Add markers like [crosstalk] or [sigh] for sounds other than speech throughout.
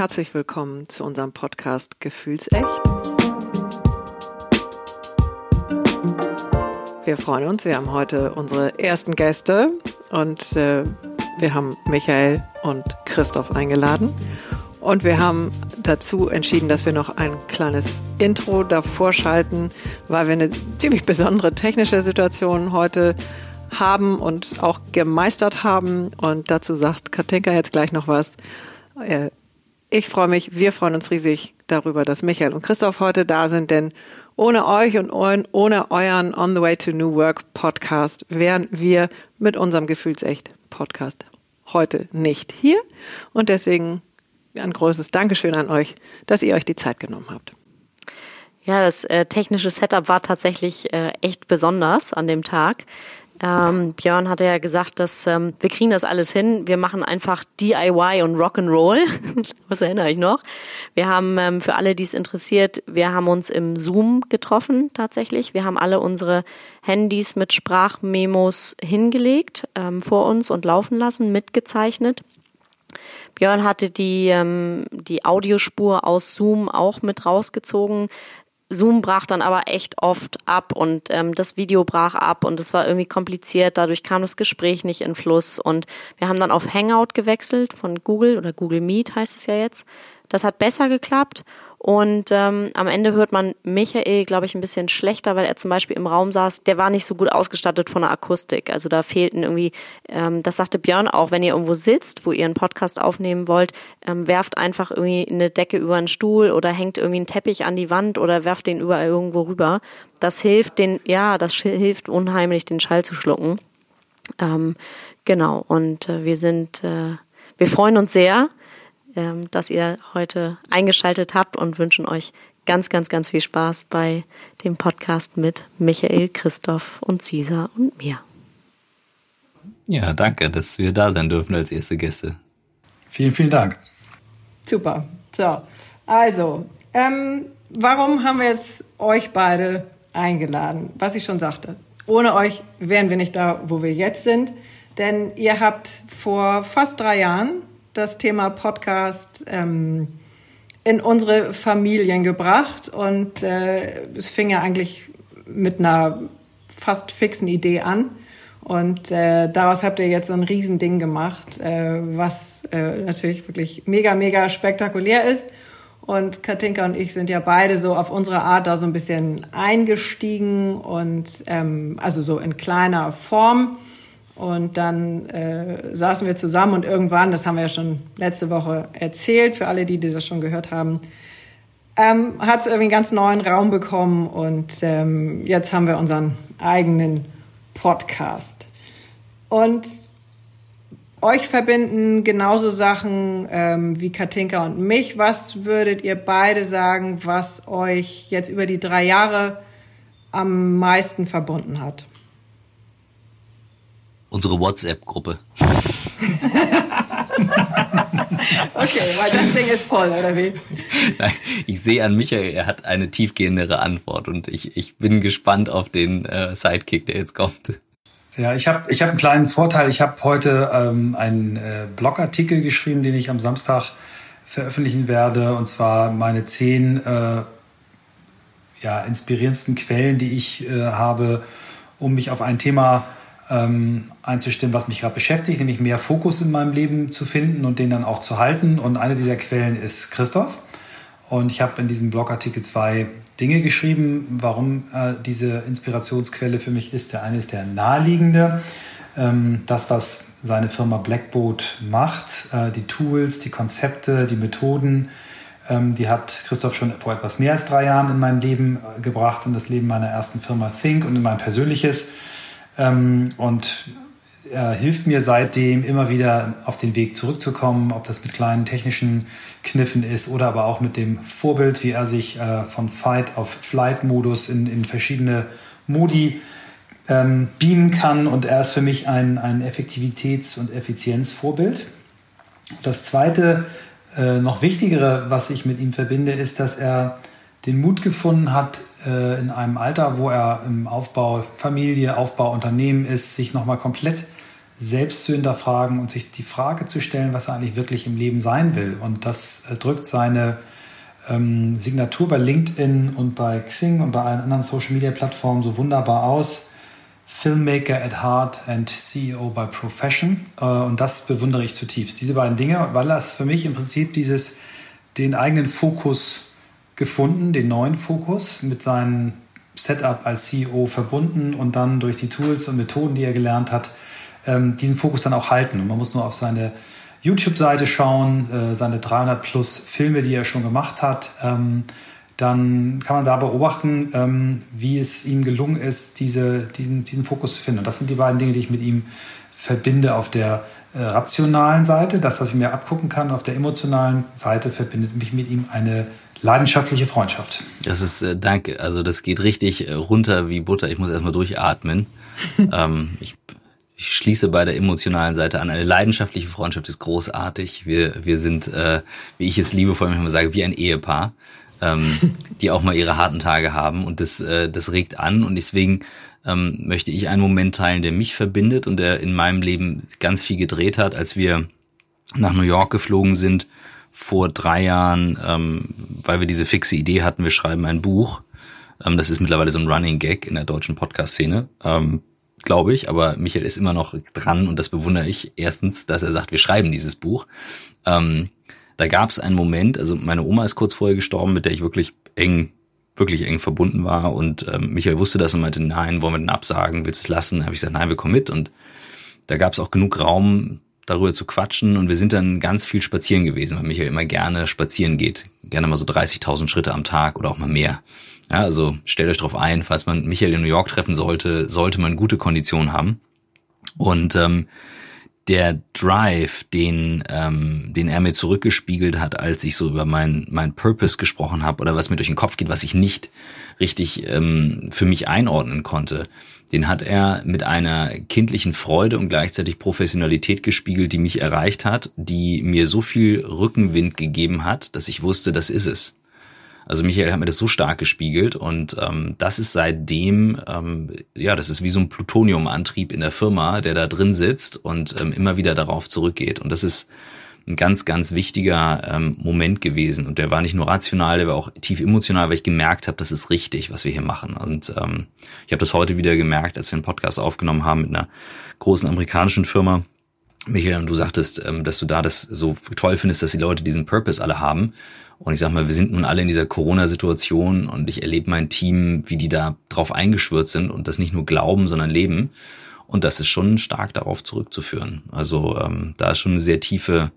herzlich willkommen zu unserem Podcast Gefühlsecht. Wir freuen uns, wir haben heute unsere ersten Gäste und äh, wir haben Michael und Christoph eingeladen. Und wir haben dazu entschieden, dass wir noch ein kleines Intro davor schalten, weil wir eine ziemlich besondere technische Situation heute haben und auch gemeistert haben. Und dazu sagt Katinka jetzt gleich noch was. Ich freue mich, wir freuen uns riesig darüber, dass Michael und Christoph heute da sind, denn ohne euch und ohne euren On the Way to New Work Podcast wären wir mit unserem Gefühlsecht Podcast heute nicht hier. Und deswegen ein großes Dankeschön an euch, dass ihr euch die Zeit genommen habt. Ja, das äh, technische Setup war tatsächlich äh, echt besonders an dem Tag. Ähm, Björn hatte ja gesagt, dass ähm, wir kriegen das alles hin. Wir machen einfach DIY und Rock'n'Roll. [laughs] Was erinnere ich noch? Wir haben ähm, für alle, die es interessiert, wir haben uns im Zoom getroffen tatsächlich. Wir haben alle unsere Handys mit Sprachmemos hingelegt ähm, vor uns und laufen lassen, mitgezeichnet. Björn hatte die, ähm, die Audiospur aus Zoom auch mit rausgezogen. Zoom brach dann aber echt oft ab und ähm, das Video brach ab und es war irgendwie kompliziert. Dadurch kam das Gespräch nicht in Fluss und wir haben dann auf Hangout gewechselt von Google oder Google Meet heißt es ja jetzt. Das hat besser geklappt und ähm, am Ende hört man Michael, glaube ich, ein bisschen schlechter, weil er zum Beispiel im Raum saß. Der war nicht so gut ausgestattet von der Akustik. Also da fehlten irgendwie, ähm, das sagte Björn auch, wenn ihr irgendwo sitzt, wo ihr einen Podcast aufnehmen wollt, ähm, werft einfach irgendwie eine Decke über einen Stuhl oder hängt irgendwie einen Teppich an die Wand oder werft den überall irgendwo rüber. Das hilft den, ja, das hilft unheimlich, den Schall zu schlucken. Ähm, genau. Und äh, wir sind, äh, wir freuen uns sehr dass ihr heute eingeschaltet habt und wünschen euch ganz, ganz, ganz viel Spaß bei dem Podcast mit Michael, Christoph und Cesar und mir. Ja, danke, dass wir da sein dürfen als erste Gäste. Vielen, vielen Dank. Super. So, also, ähm, warum haben wir jetzt euch beide eingeladen? Was ich schon sagte. Ohne euch wären wir nicht da, wo wir jetzt sind. Denn ihr habt vor fast drei Jahren das Thema Podcast ähm, in unsere Familien gebracht und äh, es fing ja eigentlich mit einer fast fixen Idee an. Und äh, daraus habt ihr jetzt so ein Riesending gemacht, äh, was äh, natürlich wirklich mega, mega spektakulär ist. Und Katinka und ich sind ja beide so auf unsere Art da so ein bisschen eingestiegen und ähm, also so in kleiner Form. Und dann äh, saßen wir zusammen und irgendwann, das haben wir ja schon letzte Woche erzählt, für alle, die, die das schon gehört haben, ähm, hat es irgendwie einen ganz neuen Raum bekommen und ähm, jetzt haben wir unseren eigenen Podcast. Und euch verbinden genauso Sachen ähm, wie Katinka und mich. Was würdet ihr beide sagen, was euch jetzt über die drei Jahre am meisten verbunden hat? Unsere WhatsApp-Gruppe. [laughs] okay, weil das Ding ist voll, oder wie? Nein, ich sehe an Michael, er hat eine tiefgehendere Antwort und ich, ich bin gespannt auf den äh, Sidekick, der jetzt kommt. Ja, ich habe ich hab einen kleinen Vorteil. Ich habe heute ähm, einen äh, Blogartikel geschrieben, den ich am Samstag veröffentlichen werde, und zwar meine zehn äh, ja, inspirierendsten Quellen, die ich äh, habe, um mich auf ein Thema ähm, einzustimmen, was mich gerade beschäftigt, nämlich mehr Fokus in meinem Leben zu finden und den dann auch zu halten. Und eine dieser Quellen ist Christoph. Und ich habe in diesem Blogartikel zwei Dinge geschrieben, warum äh, diese Inspirationsquelle für mich ist. Der eine ist der naheliegende, ähm, das, was seine Firma Blackboat macht, äh, die Tools, die Konzepte, die Methoden, ähm, die hat Christoph schon vor etwas mehr als drei Jahren in mein Leben äh, gebracht, in das Leben meiner ersten Firma Think und in mein persönliches. Ähm, und er hilft mir seitdem immer wieder auf den Weg zurückzukommen, ob das mit kleinen technischen Kniffen ist oder aber auch mit dem Vorbild, wie er sich äh, von Fight auf Flight-Modus in, in verschiedene Modi ähm, beamen kann. Und er ist für mich ein, ein Effektivitäts- und Effizienzvorbild. Das zweite, äh, noch wichtigere, was ich mit ihm verbinde, ist, dass er den Mut gefunden hat, äh, in einem Alter, wo er im Aufbau Familie, Aufbau Unternehmen ist, sich nochmal komplett selbst zu hinterfragen und sich die Frage zu stellen, was er eigentlich wirklich im Leben sein will. Und das äh, drückt seine ähm, Signatur bei LinkedIn und bei Xing und bei allen anderen Social-Media-Plattformen so wunderbar aus. Filmmaker at Heart and CEO by Profession. Äh, und das bewundere ich zutiefst. Diese beiden Dinge, weil das für mich im Prinzip dieses, den eigenen Fokus gefunden, den neuen Fokus mit seinem Setup als CEO verbunden und dann durch die Tools und Methoden, die er gelernt hat, ähm, diesen Fokus dann auch halten. Und man muss nur auf seine YouTube-Seite schauen, äh, seine 300 plus Filme, die er schon gemacht hat. Ähm, dann kann man da beobachten, ähm, wie es ihm gelungen ist, diese, diesen, diesen Fokus zu finden. Und das sind die beiden Dinge, die ich mit ihm verbinde auf der äh, rationalen Seite, das, was ich mir abgucken kann. Auf der emotionalen Seite verbindet mich mit ihm eine leidenschaftliche Freundschaft. Das ist, äh, danke, also das geht richtig äh, runter wie Butter. Ich muss erstmal durchatmen. [laughs] ähm, ich ich schließe bei der emotionalen Seite an. Eine leidenschaftliche Freundschaft ist großartig. Wir, wir sind, äh, wie ich es liebevoll manchmal sage, wie ein Ehepaar, ähm, [laughs] die auch mal ihre harten Tage haben. Und das, äh, das regt an. Und deswegen ähm, möchte ich einen Moment teilen, der mich verbindet und der in meinem Leben ganz viel gedreht hat, als wir nach New York geflogen sind vor drei Jahren, ähm, weil wir diese fixe Idee hatten, wir schreiben ein Buch. Ähm, das ist mittlerweile so ein Running Gag in der deutschen Podcast-Szene. Ähm, glaube ich, aber Michael ist immer noch dran und das bewundere ich. Erstens, dass er sagt, wir schreiben dieses Buch. Ähm, da gab es einen Moment, also meine Oma ist kurz vorher gestorben, mit der ich wirklich eng, wirklich eng verbunden war und ähm, Michael wusste das und meinte, nein, wollen wir den absagen, willst du es lassen? Da habe ich gesagt, nein, wir kommen mit und da gab es auch genug Raum, darüber zu quatschen und wir sind dann ganz viel spazieren gewesen, weil Michael immer gerne spazieren geht. Gerne mal so 30.000 Schritte am Tag oder auch mal mehr. Ja, also stellt euch drauf ein, falls man Michael in New York treffen sollte, sollte man gute Konditionen haben. Und ähm, der Drive, den, ähm, den er mir zurückgespiegelt hat, als ich so über mein, mein Purpose gesprochen habe oder was mir durch den Kopf geht, was ich nicht richtig ähm, für mich einordnen konnte, den hat er mit einer kindlichen Freude und gleichzeitig Professionalität gespiegelt, die mich erreicht hat, die mir so viel Rückenwind gegeben hat, dass ich wusste, das ist es. Also Michael hat mir das so stark gespiegelt und ähm, das ist seitdem, ähm, ja, das ist wie so ein Plutoniumantrieb in der Firma, der da drin sitzt und ähm, immer wieder darauf zurückgeht. Und das ist ein ganz, ganz wichtiger ähm, Moment gewesen. Und der war nicht nur rational, der war auch tief emotional, weil ich gemerkt habe, das ist richtig, was wir hier machen. Und ähm, ich habe das heute wieder gemerkt, als wir einen Podcast aufgenommen haben mit einer großen amerikanischen Firma. Michael, und du sagtest, ähm, dass du da das so toll findest, dass die Leute diesen Purpose alle haben. Und ich sag mal, wir sind nun alle in dieser Corona-Situation und ich erlebe mein Team, wie die da drauf eingeschwört sind und das nicht nur glauben, sondern leben. Und das ist schon stark darauf zurückzuführen. Also ähm, da ist schon eine sehr tiefe,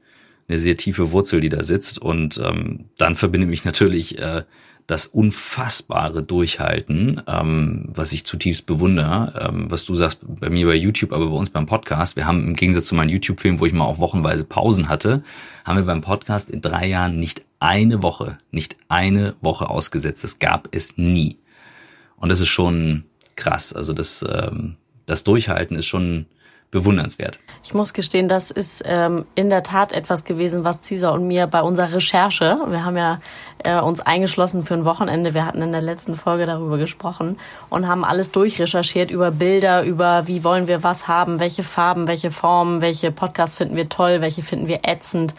eine sehr tiefe Wurzel, die da sitzt. Und ähm, dann verbindet mich natürlich äh, das unfassbare Durchhalten, ähm, was ich zutiefst bewundere, ähm, was du sagst bei mir bei YouTube, aber bei uns beim Podcast. Wir haben im Gegensatz zu meinem YouTube-Film, wo ich mal auch wochenweise Pausen hatte, haben wir beim Podcast in drei Jahren nicht eine Woche, nicht eine Woche ausgesetzt. Das gab es nie. Und das ist schon krass. Also das, ähm, das Durchhalten ist schon bewundernswert. Ich muss gestehen, das ist ähm, in der Tat etwas gewesen, was Cesar und mir bei unserer Recherche, wir haben ja äh, uns eingeschlossen für ein Wochenende, wir hatten in der letzten Folge darüber gesprochen und haben alles durchrecherchiert über Bilder, über wie wollen wir was haben, welche Farben, welche Formen, welche Podcasts finden wir toll, welche finden wir ätzend.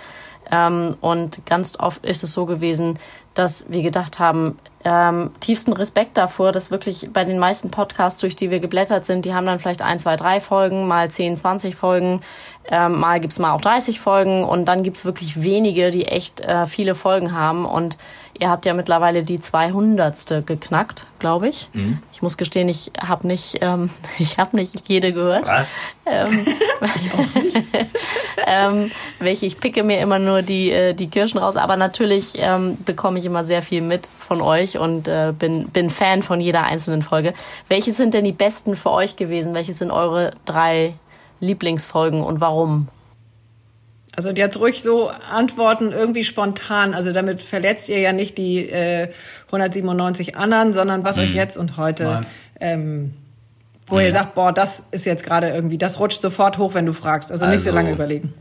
Ähm, und ganz oft ist es so gewesen, dass wir gedacht haben, ähm, tiefsten Respekt davor, dass wirklich bei den meisten Podcasts, durch die wir geblättert sind, die haben dann vielleicht ein, zwei, drei Folgen, mal 10, 20 Folgen, ähm, mal gibt's mal auch 30 Folgen und dann gibt's wirklich wenige, die echt äh, viele Folgen haben und Ihr habt ja mittlerweile die 200. geknackt, glaube ich. Mhm. Ich muss gestehen, ich habe nicht, ähm, [laughs] ich habe nicht jede gehört. Was? Ähm, [laughs] ähm, welche ich picke mir immer nur die äh, die Kirschen raus, aber natürlich ähm, bekomme ich immer sehr viel mit von euch und äh, bin bin Fan von jeder einzelnen Folge. Welche sind denn die besten für euch gewesen? Welche sind eure drei Lieblingsfolgen und warum? Also jetzt ruhig so antworten, irgendwie spontan. Also damit verletzt ihr ja nicht die äh, 197 anderen, sondern was mhm. euch jetzt und heute, ähm, wo mhm. ihr sagt, boah, das ist jetzt gerade irgendwie, das rutscht sofort hoch, wenn du fragst. Also, also nicht so lange also, überlegen.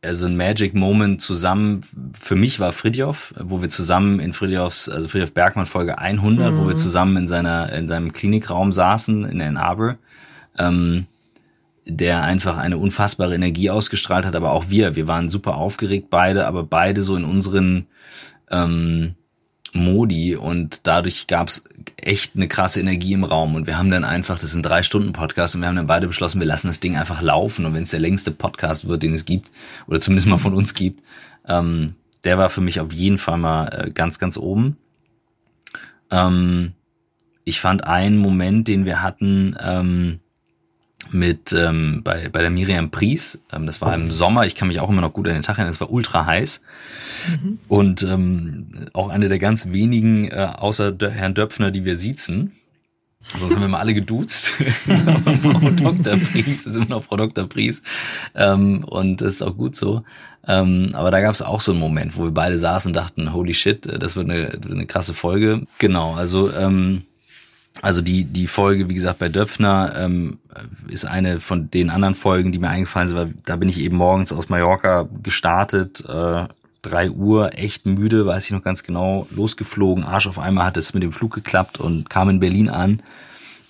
Also ein Magic Moment zusammen, für mich war Fridjof, wo wir zusammen in Fridjofs, also Fridjof Bergmann Folge 100, mhm. wo wir mhm. zusammen in seiner, in seinem Klinikraum saßen in Ann Arbor. Ähm, der einfach eine unfassbare Energie ausgestrahlt hat, aber auch wir. Wir waren super aufgeregt beide, aber beide so in unseren ähm, Modi und dadurch gab's echt eine krasse Energie im Raum und wir haben dann einfach, das sind drei Stunden Podcast und wir haben dann beide beschlossen, wir lassen das Ding einfach laufen und wenn es der längste Podcast wird, den es gibt oder zumindest mal von uns gibt, ähm, der war für mich auf jeden Fall mal äh, ganz, ganz oben. Ähm, ich fand einen Moment, den wir hatten, ähm, mit ähm, bei, bei der Miriam Pries. Ähm, das war im Sommer, ich kann mich auch immer noch gut an den Tag erinnern, es war ultra heiß. Mhm. Und ähm, auch eine der ganz wenigen, äh, außer Herrn Döpfner, die wir siezen. Sonst haben wir mal alle geduzt. [laughs] Frau Dr. Pries, ist immer noch Frau Dr. Pries. Ähm, und das ist auch gut so. Ähm, aber da gab es auch so einen Moment, wo wir beide saßen und dachten, holy shit, das wird eine, eine krasse Folge. Genau, also ähm, also die, die Folge, wie gesagt, bei Döpfner ähm, ist eine von den anderen Folgen, die mir eingefallen sind, weil da bin ich eben morgens aus Mallorca gestartet, äh, drei Uhr, echt müde, weiß ich noch ganz genau, losgeflogen, Arsch auf einmal hat es mit dem Flug geklappt und kam in Berlin an.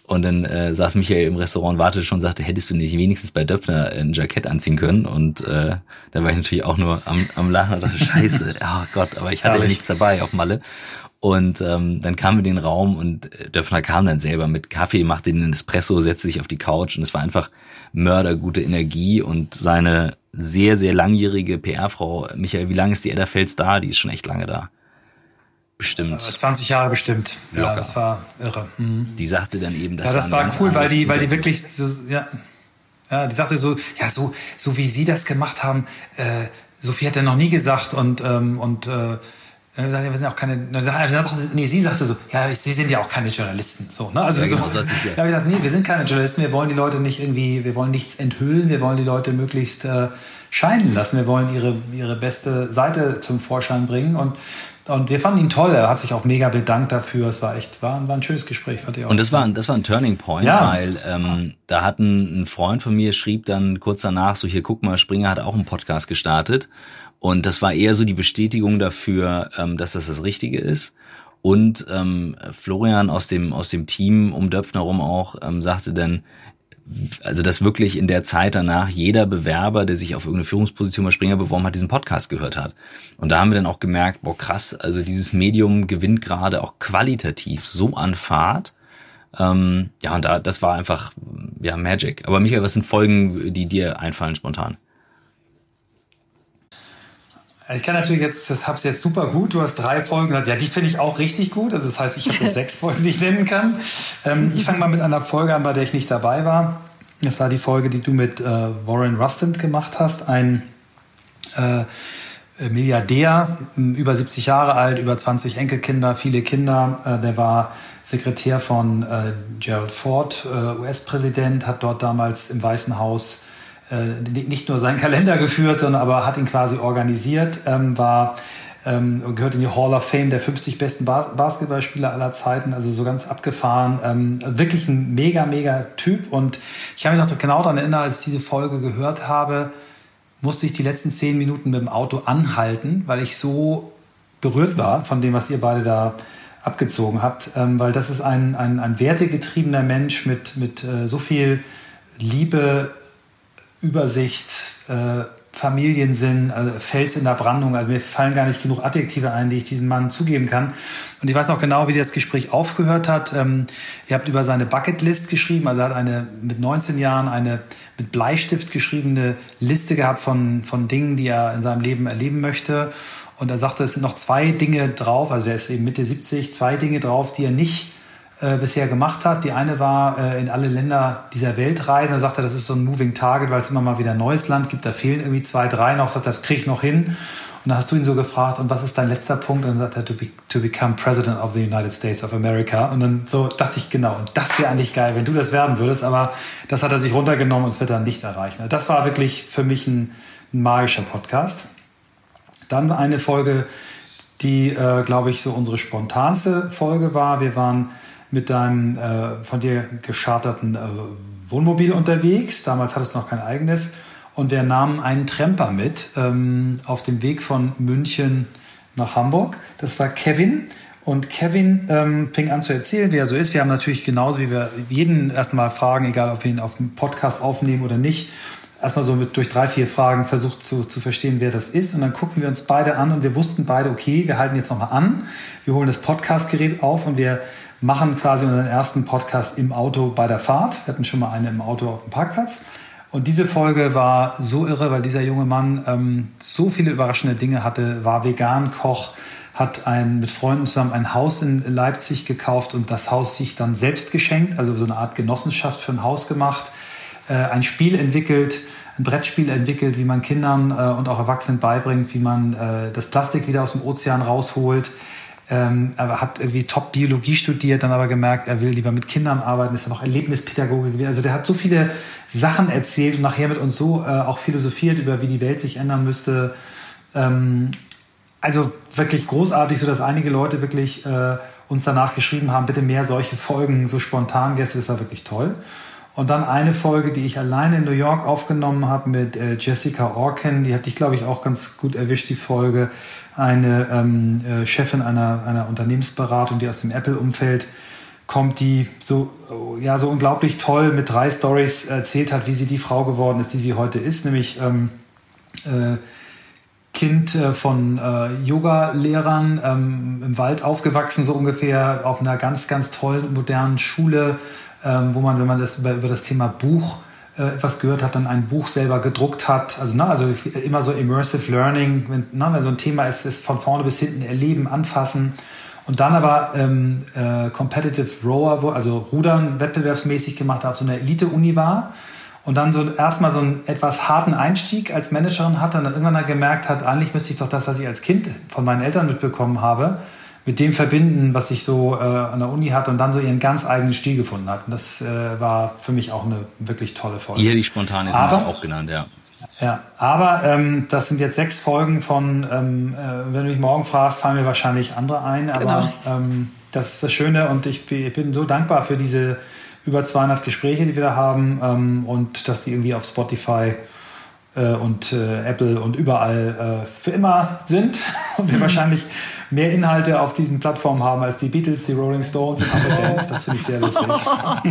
Und dann äh, saß Michael im Restaurant, wartete schon und sagte, hättest du nicht wenigstens bei Döpfner ein Jackett anziehen können? Und äh, da war ich natürlich auch nur am, am Lachen und dachte, [laughs] scheiße, oh Gott, aber ich hatte ja nichts dabei auf Malle. Und ähm, dann kamen wir in den Raum und äh, Döpfner kam dann selber mit Kaffee, machte den Espresso, setzte sich auf die Couch und es war einfach mördergute Energie und seine sehr, sehr langjährige PR-Frau, Michael, wie lange ist die Edda Fels da? Die ist schon echt lange da. Bestimmt. 20 Jahre bestimmt. Locker. Ja, das war irre. Mhm. Die sagte dann eben, das, ja, das war, war cool, weil die, weil die wirklich so, ja, ja, die sagte so, ja, so, so wie sie das gemacht haben, äh, Sophie hat ja noch nie gesagt und, ähm, und äh, wir sind auch keine, nee, sie sagte so, ja, sie sind ja auch keine Journalisten, so, ne? Also, ja, genau, so, ja, wir sagten, nee, wir sind keine Journalisten, wir wollen die Leute nicht irgendwie, wir wollen nichts enthüllen, wir wollen die Leute möglichst äh, scheinen lassen, wir wollen ihre, ihre beste Seite zum Vorschein bringen und und wir fanden ihn toll. Er hat sich auch mega bedankt dafür. Es war echt, war, war ein schönes Gespräch, fand ich auch. Und das war, das war ein Turning Point, ja. weil ähm, da hat ein, ein Freund von mir schrieb dann kurz danach so hier, guck mal, Springer hat auch einen Podcast gestartet und das war eher so die Bestätigung dafür, ähm, dass das das Richtige ist. Und ähm, Florian aus dem aus dem Team um Döpfner rum auch ähm, sagte dann, also dass wirklich in der Zeit danach jeder Bewerber, der sich auf irgendeine Führungsposition bei Springer beworben hat, diesen Podcast gehört hat. Und da haben wir dann auch gemerkt, boah krass, also dieses Medium gewinnt gerade auch qualitativ so an Fahrt. Ähm, ja, und da, das war einfach, ja, Magic. Aber Michael, was sind Folgen, die dir einfallen spontan? Ich kann natürlich jetzt, das hab's jetzt super gut. Du hast drei Folgen gesagt. Ja, die finde ich auch richtig gut. Also das heißt, ich habe jetzt [laughs] sechs Folgen, die ich nennen kann. Ähm, ich fange mal mit einer Folge an, bei der ich nicht dabei war. Das war die Folge, die du mit äh, Warren Rustant gemacht hast. Ein äh, Milliardär, über 70 Jahre alt, über 20 Enkelkinder, viele Kinder. Äh, der war Sekretär von äh, Gerald Ford, äh, US-Präsident, hat dort damals im Weißen Haus nicht nur seinen [laughs] Kalender geführt, sondern aber hat ihn quasi organisiert, ähm, war ähm, gehört in die Hall of Fame der 50 besten Bas Basketballspieler aller Zeiten, also so ganz abgefahren. Ähm, wirklich ein mega, mega Typ. Und ich habe mich noch genau daran erinnert, als ich diese Folge gehört habe, musste ich die letzten zehn Minuten mit dem Auto anhalten, weil ich so berührt war von dem, was ihr beide da abgezogen habt, ähm, weil das ist ein, ein, ein wertegetriebener Mensch mit, mit äh, so viel Liebe, Übersicht, äh, Familiensinn, also Fels in der Brandung. Also mir fallen gar nicht genug Adjektive ein, die ich diesem Mann zugeben kann. Und ich weiß noch genau, wie das Gespräch aufgehört hat. Ähm, ihr habt über seine Bucketlist geschrieben. Also er hat eine mit 19 Jahren eine mit Bleistift geschriebene Liste gehabt von, von Dingen, die er in seinem Leben erleben möchte. Und er sagte, es sind noch zwei Dinge drauf, also der ist eben Mitte 70, zwei Dinge drauf, die er nicht äh, bisher gemacht hat. Die eine war äh, in alle Länder dieser Welt reisen. Er sagte, das ist so ein Moving Target, weil es immer mal wieder ein neues Land gibt. Da fehlen irgendwie zwei, drei noch. Sagt, das kriege ich noch hin. Und dann hast du ihn so gefragt, und was ist dein letzter Punkt? Und dann sagt er, to, be, to become President of the United States of America. Und dann so dachte ich, genau, und das wäre eigentlich geil, wenn du das werden würdest. Aber das hat er sich runtergenommen und es wird dann nicht erreichen. Das war wirklich für mich ein, ein magischer Podcast. Dann eine Folge, die, äh, glaube ich, so unsere spontanste Folge war. Wir waren mit deinem äh, von dir gescharterten äh, Wohnmobil unterwegs. Damals hattest du noch kein eigenes. Und wir nahmen einen Tremper mit ähm, auf dem Weg von München nach Hamburg. Das war Kevin. Und Kevin ähm, fing an zu erzählen, wie er so ist. Wir haben natürlich genauso, wie wir jeden erstmal fragen, egal ob wir ihn auf dem Podcast aufnehmen oder nicht, erstmal so mit durch drei, vier Fragen versucht zu, zu verstehen, wer das ist. Und dann guckten wir uns beide an und wir wussten beide, okay, wir halten jetzt nochmal an. Wir holen das Podcastgerät auf und wir machen quasi unseren ersten Podcast im Auto bei der Fahrt. Wir hatten schon mal eine im Auto auf dem Parkplatz. Und diese Folge war so irre, weil dieser junge Mann ähm, so viele überraschende Dinge hatte, war vegan Koch, hat ein, mit Freunden zusammen ein Haus in Leipzig gekauft und das Haus sich dann selbst geschenkt, also so eine Art Genossenschaft für ein Haus gemacht, äh, ein Spiel entwickelt, ein Brettspiel entwickelt, wie man Kindern äh, und auch Erwachsenen beibringt, wie man äh, das Plastik wieder aus dem Ozean rausholt, ähm, er hat irgendwie Top Biologie studiert, dann aber gemerkt, er will lieber mit Kindern arbeiten, ist dann auch Erlebnispädagoge gewesen. Also der hat so viele Sachen erzählt und nachher mit uns so äh, auch philosophiert über, wie die Welt sich ändern müsste. Ähm, also wirklich großartig, so dass einige Leute wirklich äh, uns danach geschrieben haben, bitte mehr solche Folgen, so spontan Gäste, das war wirklich toll. Und dann eine Folge, die ich alleine in New York aufgenommen habe mit äh, Jessica Orkin, die hatte ich, glaube ich, auch ganz gut erwischt, die Folge. Eine ähm, äh, Chefin einer, einer Unternehmensberatung, die aus dem Apple-Umfeld kommt, die so, ja, so unglaublich toll mit drei Stories erzählt hat, wie sie die Frau geworden ist, die sie heute ist, nämlich ähm, äh, Kind äh, von äh, Yoga-Lehrern ähm, im Wald aufgewachsen, so ungefähr auf einer ganz, ganz tollen, modernen Schule, ähm, wo man, wenn man das über, über das Thema Buch äh, etwas gehört hat, dann ein Buch selber gedruckt hat. Also, na, also immer so Immersive Learning, wenn, na, wenn so ein Thema ist, ist von vorne bis hinten erleben, anfassen. Und dann aber ähm, äh, Competitive Rower, also Rudern wettbewerbsmäßig gemacht hat, so eine Elite-Uni war. Und dann so erstmal so einen etwas harten Einstieg als Managerin hat und dann irgendwann gemerkt hat, eigentlich müsste ich doch das, was ich als Kind von meinen Eltern mitbekommen habe, mit dem verbinden, was ich so äh, an der Uni hatte und dann so ihren ganz eigenen Stil gefunden hat. Und das äh, war für mich auch eine wirklich tolle Folge. Die hätte ich spontan jetzt aber, auch genannt, ja. Ja, aber ähm, das sind jetzt sechs Folgen von, ähm, äh, wenn du mich morgen fragst, fallen mir wahrscheinlich andere ein, aber genau. ähm, das ist das Schöne und ich, ich bin so dankbar für diese über 200 Gespräche, die wir da haben ähm, und dass die irgendwie auf Spotify äh, und äh, Apple und überall äh, für immer sind [laughs] und wir mhm. wahrscheinlich mehr Inhalte auf diesen Plattformen haben als die Beatles, die Rolling Stones und andere Bands. Das finde ich sehr lustig. [laughs]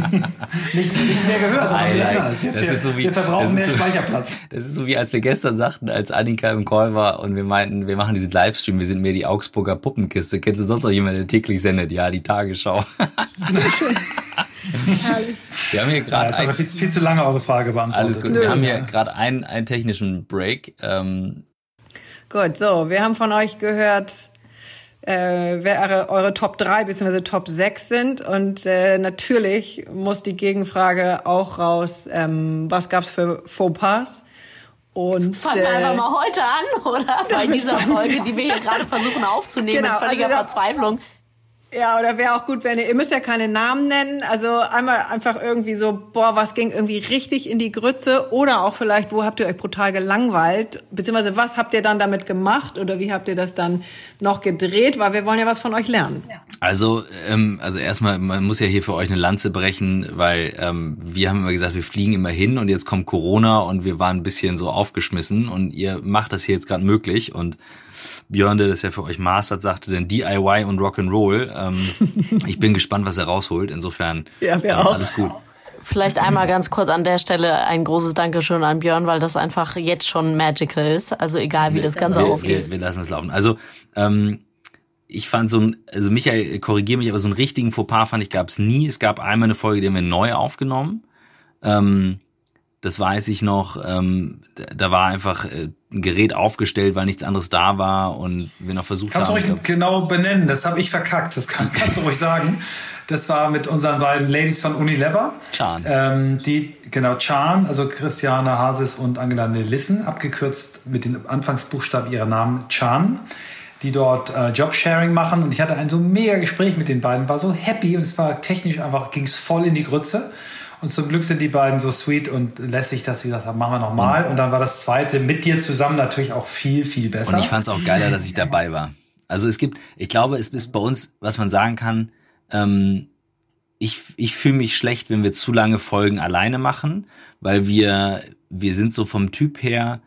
nicht, nicht mehr gehört, aber mehr Inhalt. Wir, das ist so wie, wir verbrauchen mehr so, Speicherplatz. Das ist so wie als wir gestern sagten, als Annika im Call war und wir meinten, wir machen diesen Livestream, wir sind mehr die Augsburger Puppenkiste. Kennst du sonst noch jemanden, der täglich sendet? Ja, die Tagesschau. [laughs] Wir haben hier gerade. Ja, viel, viel, zu lange eure Frage beantwortet. Alles gut. Wir haben hier gerade einen, einen technischen Break. Ähm gut, so, wir haben von euch gehört, äh, wer eure, eure Top 3 bzw. Top 6 sind. Und äh, natürlich muss die Gegenfrage auch raus, ähm, was gab's für Fauxpas? Und, Fangen wir äh, einfach mal heute an, oder? Bei [laughs] dieser Folge, die wir hier gerade versuchen aufzunehmen, genau, in völliger also Verzweiflung. Ja, oder wäre auch gut, wenn ihr, ihr müsst ja keine Namen nennen, also einmal einfach irgendwie so, boah, was ging irgendwie richtig in die Grütze? Oder auch vielleicht, wo habt ihr euch brutal gelangweilt, beziehungsweise was habt ihr dann damit gemacht? Oder wie habt ihr das dann noch gedreht, weil wir wollen ja was von euch lernen. Also, ähm, also erstmal, man muss ja hier für euch eine Lanze brechen, weil ähm, wir haben immer gesagt, wir fliegen immer hin und jetzt kommt Corona und wir waren ein bisschen so aufgeschmissen und ihr macht das hier jetzt gerade möglich und Björn, der das ja für euch mastert, sagte denn DIY und Rock'n'Roll. Ähm, [laughs] ich bin gespannt, was er rausholt. Insofern ja, wir auch. alles gut. Vielleicht einmal ganz kurz an der Stelle ein großes Dankeschön an Björn, weil das einfach jetzt schon magical ist. Also egal, wie das Ganze wir, ausgeht. Wir, wir lassen es laufen. Also ähm, ich fand so ein, also Michael, korrigiere mich, aber so einen richtigen Fauxpas fand ich gab es nie. Es gab einmal eine Folge, die haben wir neu aufgenommen. Ähm, das weiß ich noch. Ähm, da war einfach äh, ein Gerät aufgestellt, weil nichts anderes da war und wir noch versucht kannst haben. Kannst du ruhig genau benennen, das habe ich verkackt, das kann, kannst du ruhig sagen. Das war mit unseren beiden Ladies von Unilever. Chan. Ähm, die, genau, Chan, also Christiane Hasis und Angela Nelissen, abgekürzt mit den Anfangsbuchstaben ihrer Namen Chan die dort äh, Jobsharing machen und ich hatte ein so mega Gespräch mit den beiden, war so happy und es war technisch einfach, ging es voll in die Grütze und zum Glück sind die beiden so sweet und lässig, dass sie gesagt haben, machen wir nochmal. Und dann war das zweite mit dir zusammen natürlich auch viel, viel besser. Und ich fand es auch geiler, dass ich dabei war. Also es gibt, ich glaube, es ist bei uns, was man sagen kann, ähm, ich, ich fühle mich schlecht, wenn wir zu lange Folgen alleine machen, weil wir, wir sind so vom Typ her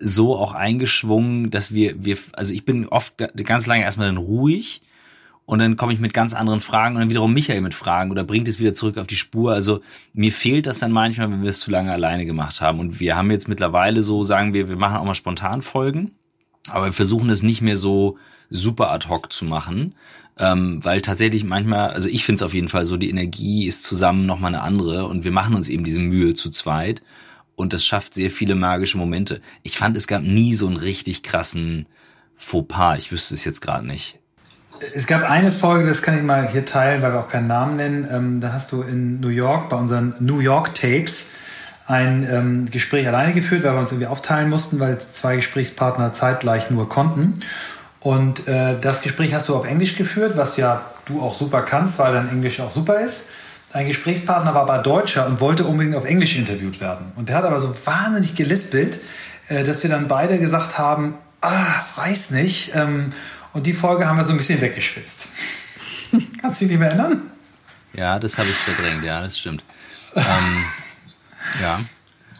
so auch eingeschwungen, dass wir, wir, also ich bin oft ganz lange erstmal dann ruhig und dann komme ich mit ganz anderen Fragen und dann wiederum Michael mit Fragen oder bringt es wieder zurück auf die Spur. Also mir fehlt das dann manchmal, wenn wir es zu lange alleine gemacht haben. Und wir haben jetzt mittlerweile so, sagen wir, wir machen auch mal spontan Folgen, aber wir versuchen es nicht mehr so super ad hoc zu machen, ähm, weil tatsächlich manchmal, also ich finde es auf jeden Fall so, die Energie ist zusammen nochmal eine andere und wir machen uns eben diese Mühe zu zweit und das schafft sehr viele magische Momente. Ich fand, es gab nie so einen richtig krassen Fauxpas. Ich wüsste es jetzt gerade nicht. Es gab eine Folge, das kann ich mal hier teilen, weil wir auch keinen Namen nennen. Ähm, da hast du in New York bei unseren New York Tapes ein ähm, Gespräch alleine geführt, weil wir uns irgendwie aufteilen mussten, weil zwei Gesprächspartner zeitgleich nur konnten. Und äh, das Gespräch hast du auf Englisch geführt, was ja du auch super kannst, weil dein Englisch auch super ist. Ein Gesprächspartner war aber Deutscher und wollte unbedingt auf Englisch interviewt werden. Und der hat aber so wahnsinnig gelispelt, äh, dass wir dann beide gesagt haben, ah, weiß nicht. Ähm, und die Folge haben wir so ein bisschen weggeschwitzt. [laughs] Kannst du dich nicht mehr erinnern? Ja, das habe ich verdrängt, ja, das stimmt. ähm, ja.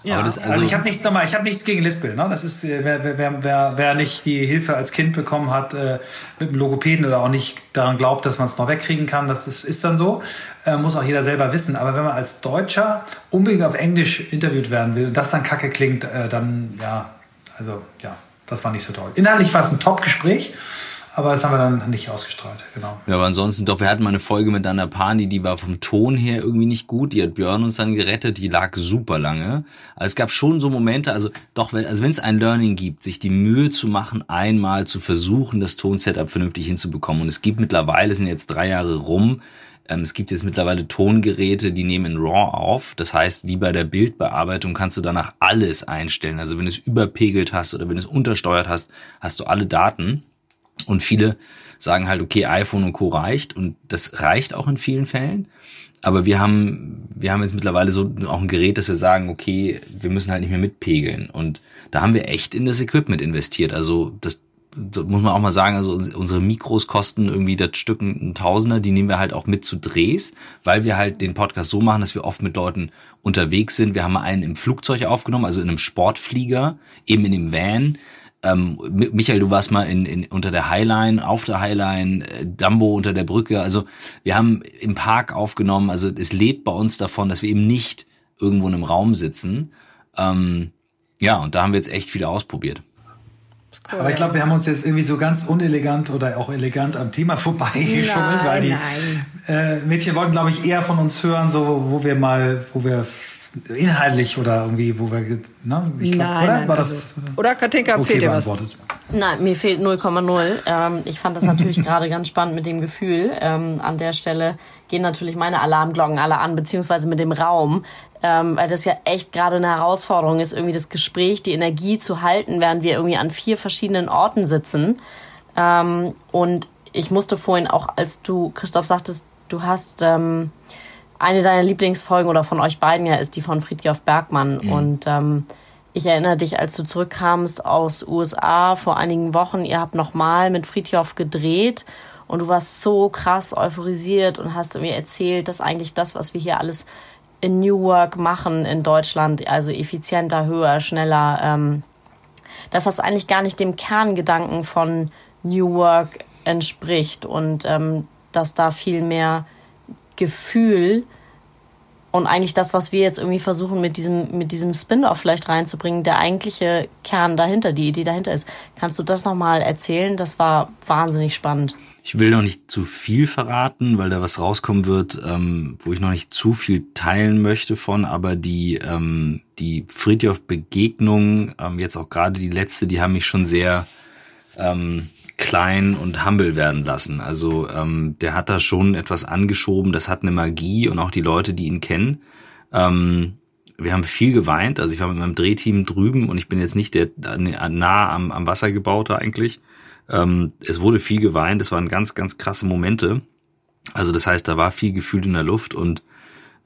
Ja. Das, also, also, ich habe nichts nochmal, ich habe nichts gegen Lispel. Ne? Das ist, äh, wer, wer, wer, wer nicht die Hilfe als Kind bekommen hat äh, mit dem Logopäden oder auch nicht daran glaubt, dass man es noch wegkriegen kann, das ist, ist dann so. Äh, muss auch jeder selber wissen. Aber wenn man als Deutscher unbedingt auf Englisch interviewt werden will und das dann kacke klingt, äh, dann ja, also ja, das war nicht so toll. Inhaltlich war es ein Top-Gespräch. Aber das haben wir dann nicht ausgestrahlt, genau. Ja, aber ansonsten doch, wir hatten mal eine Folge mit Anna Pani, die war vom Ton her irgendwie nicht gut. Die hat Björn uns dann gerettet, die lag super lange. Also es gab schon so Momente, also doch, also wenn es ein Learning gibt, sich die Mühe zu machen, einmal zu versuchen, das Tonsetup vernünftig hinzubekommen. Und es gibt mittlerweile, sind jetzt drei Jahre rum, ähm, es gibt jetzt mittlerweile Tongeräte, die nehmen in RAW auf. Das heißt, wie bei der Bildbearbeitung kannst du danach alles einstellen. Also wenn du es überpegelt hast oder wenn du es untersteuert hast, hast du alle Daten. Und viele sagen halt, okay, iPhone und Co. reicht und das reicht auch in vielen Fällen. Aber wir haben, wir haben jetzt mittlerweile so auch ein Gerät, dass wir sagen, okay, wir müssen halt nicht mehr mitpegeln. Und da haben wir echt in das Equipment investiert. Also das, das muss man auch mal sagen, also unsere Mikros kosten irgendwie das Stück ein Tausender, die nehmen wir halt auch mit zu Drehs, weil wir halt den Podcast so machen, dass wir oft mit Leuten unterwegs sind. Wir haben einen im Flugzeug aufgenommen, also in einem Sportflieger, eben in dem Van ähm, Michael, du warst mal in, in, unter der Highline, auf der Highline, äh, Dumbo unter der Brücke. Also wir haben im Park aufgenommen. Also es lebt bei uns davon, dass wir eben nicht irgendwo in einem Raum sitzen. Ähm, ja, und da haben wir jetzt echt viel ausprobiert. Cool. Aber ich glaube, wir haben uns jetzt irgendwie so ganz unelegant oder auch elegant am Thema [laughs] vorbeigeschummelt, weil die äh, Mädchen wollten, glaube ich, eher von uns hören, so wo wir mal, wo wir inhaltlich oder irgendwie, wo wir, ne? Ich glaub, nein, oder? Nein, War also, das, oder Katinka, okay, fehlt dir was? Nein, mir fehlt 0,0. Ähm, ich fand das [laughs] natürlich gerade ganz spannend mit dem Gefühl. Ähm, an der Stelle gehen natürlich meine Alarmglocken alle an, beziehungsweise mit dem Raum, ähm, weil das ja echt gerade eine Herausforderung ist, irgendwie das Gespräch, die Energie zu halten, während wir irgendwie an vier verschiedenen Orten sitzen. Ähm, und ich musste vorhin auch, als du, Christoph, sagtest, du hast ähm, eine deiner Lieblingsfolgen oder von euch beiden ja ist die von Friedrich Bergmann. Mhm. Und ähm, ich erinnere dich, als du zurückkamst aus USA vor einigen Wochen, ihr habt nochmal mit Friedhof gedreht und du warst so krass euphorisiert und hast mir erzählt, dass eigentlich das, was wir hier alles in New Work machen in Deutschland, also effizienter, höher, schneller, ähm, dass das eigentlich gar nicht dem Kerngedanken von New Work entspricht und ähm, dass da viel mehr Gefühl und eigentlich das, was wir jetzt irgendwie versuchen mit diesem, mit diesem Spin-off vielleicht reinzubringen, der eigentliche Kern dahinter, die Idee dahinter ist. Kannst du das nochmal erzählen? Das war wahnsinnig spannend. Ich will noch nicht zu viel verraten, weil da was rauskommen wird, ähm, wo ich noch nicht zu viel teilen möchte von, aber die, ähm, die Friedhof-Begegnung, ähm, jetzt auch gerade die letzte, die haben mich schon sehr ähm, klein und humble werden lassen. Also ähm, der hat da schon etwas angeschoben, das hat eine Magie und auch die Leute, die ihn kennen. Ähm, wir haben viel geweint, also ich war mit meinem Drehteam drüben und ich bin jetzt nicht der nah am, am Wasser gebaute eigentlich. Ähm, es wurde viel geweint, es waren ganz, ganz krasse Momente. Also das heißt, da war viel Gefühl in der Luft und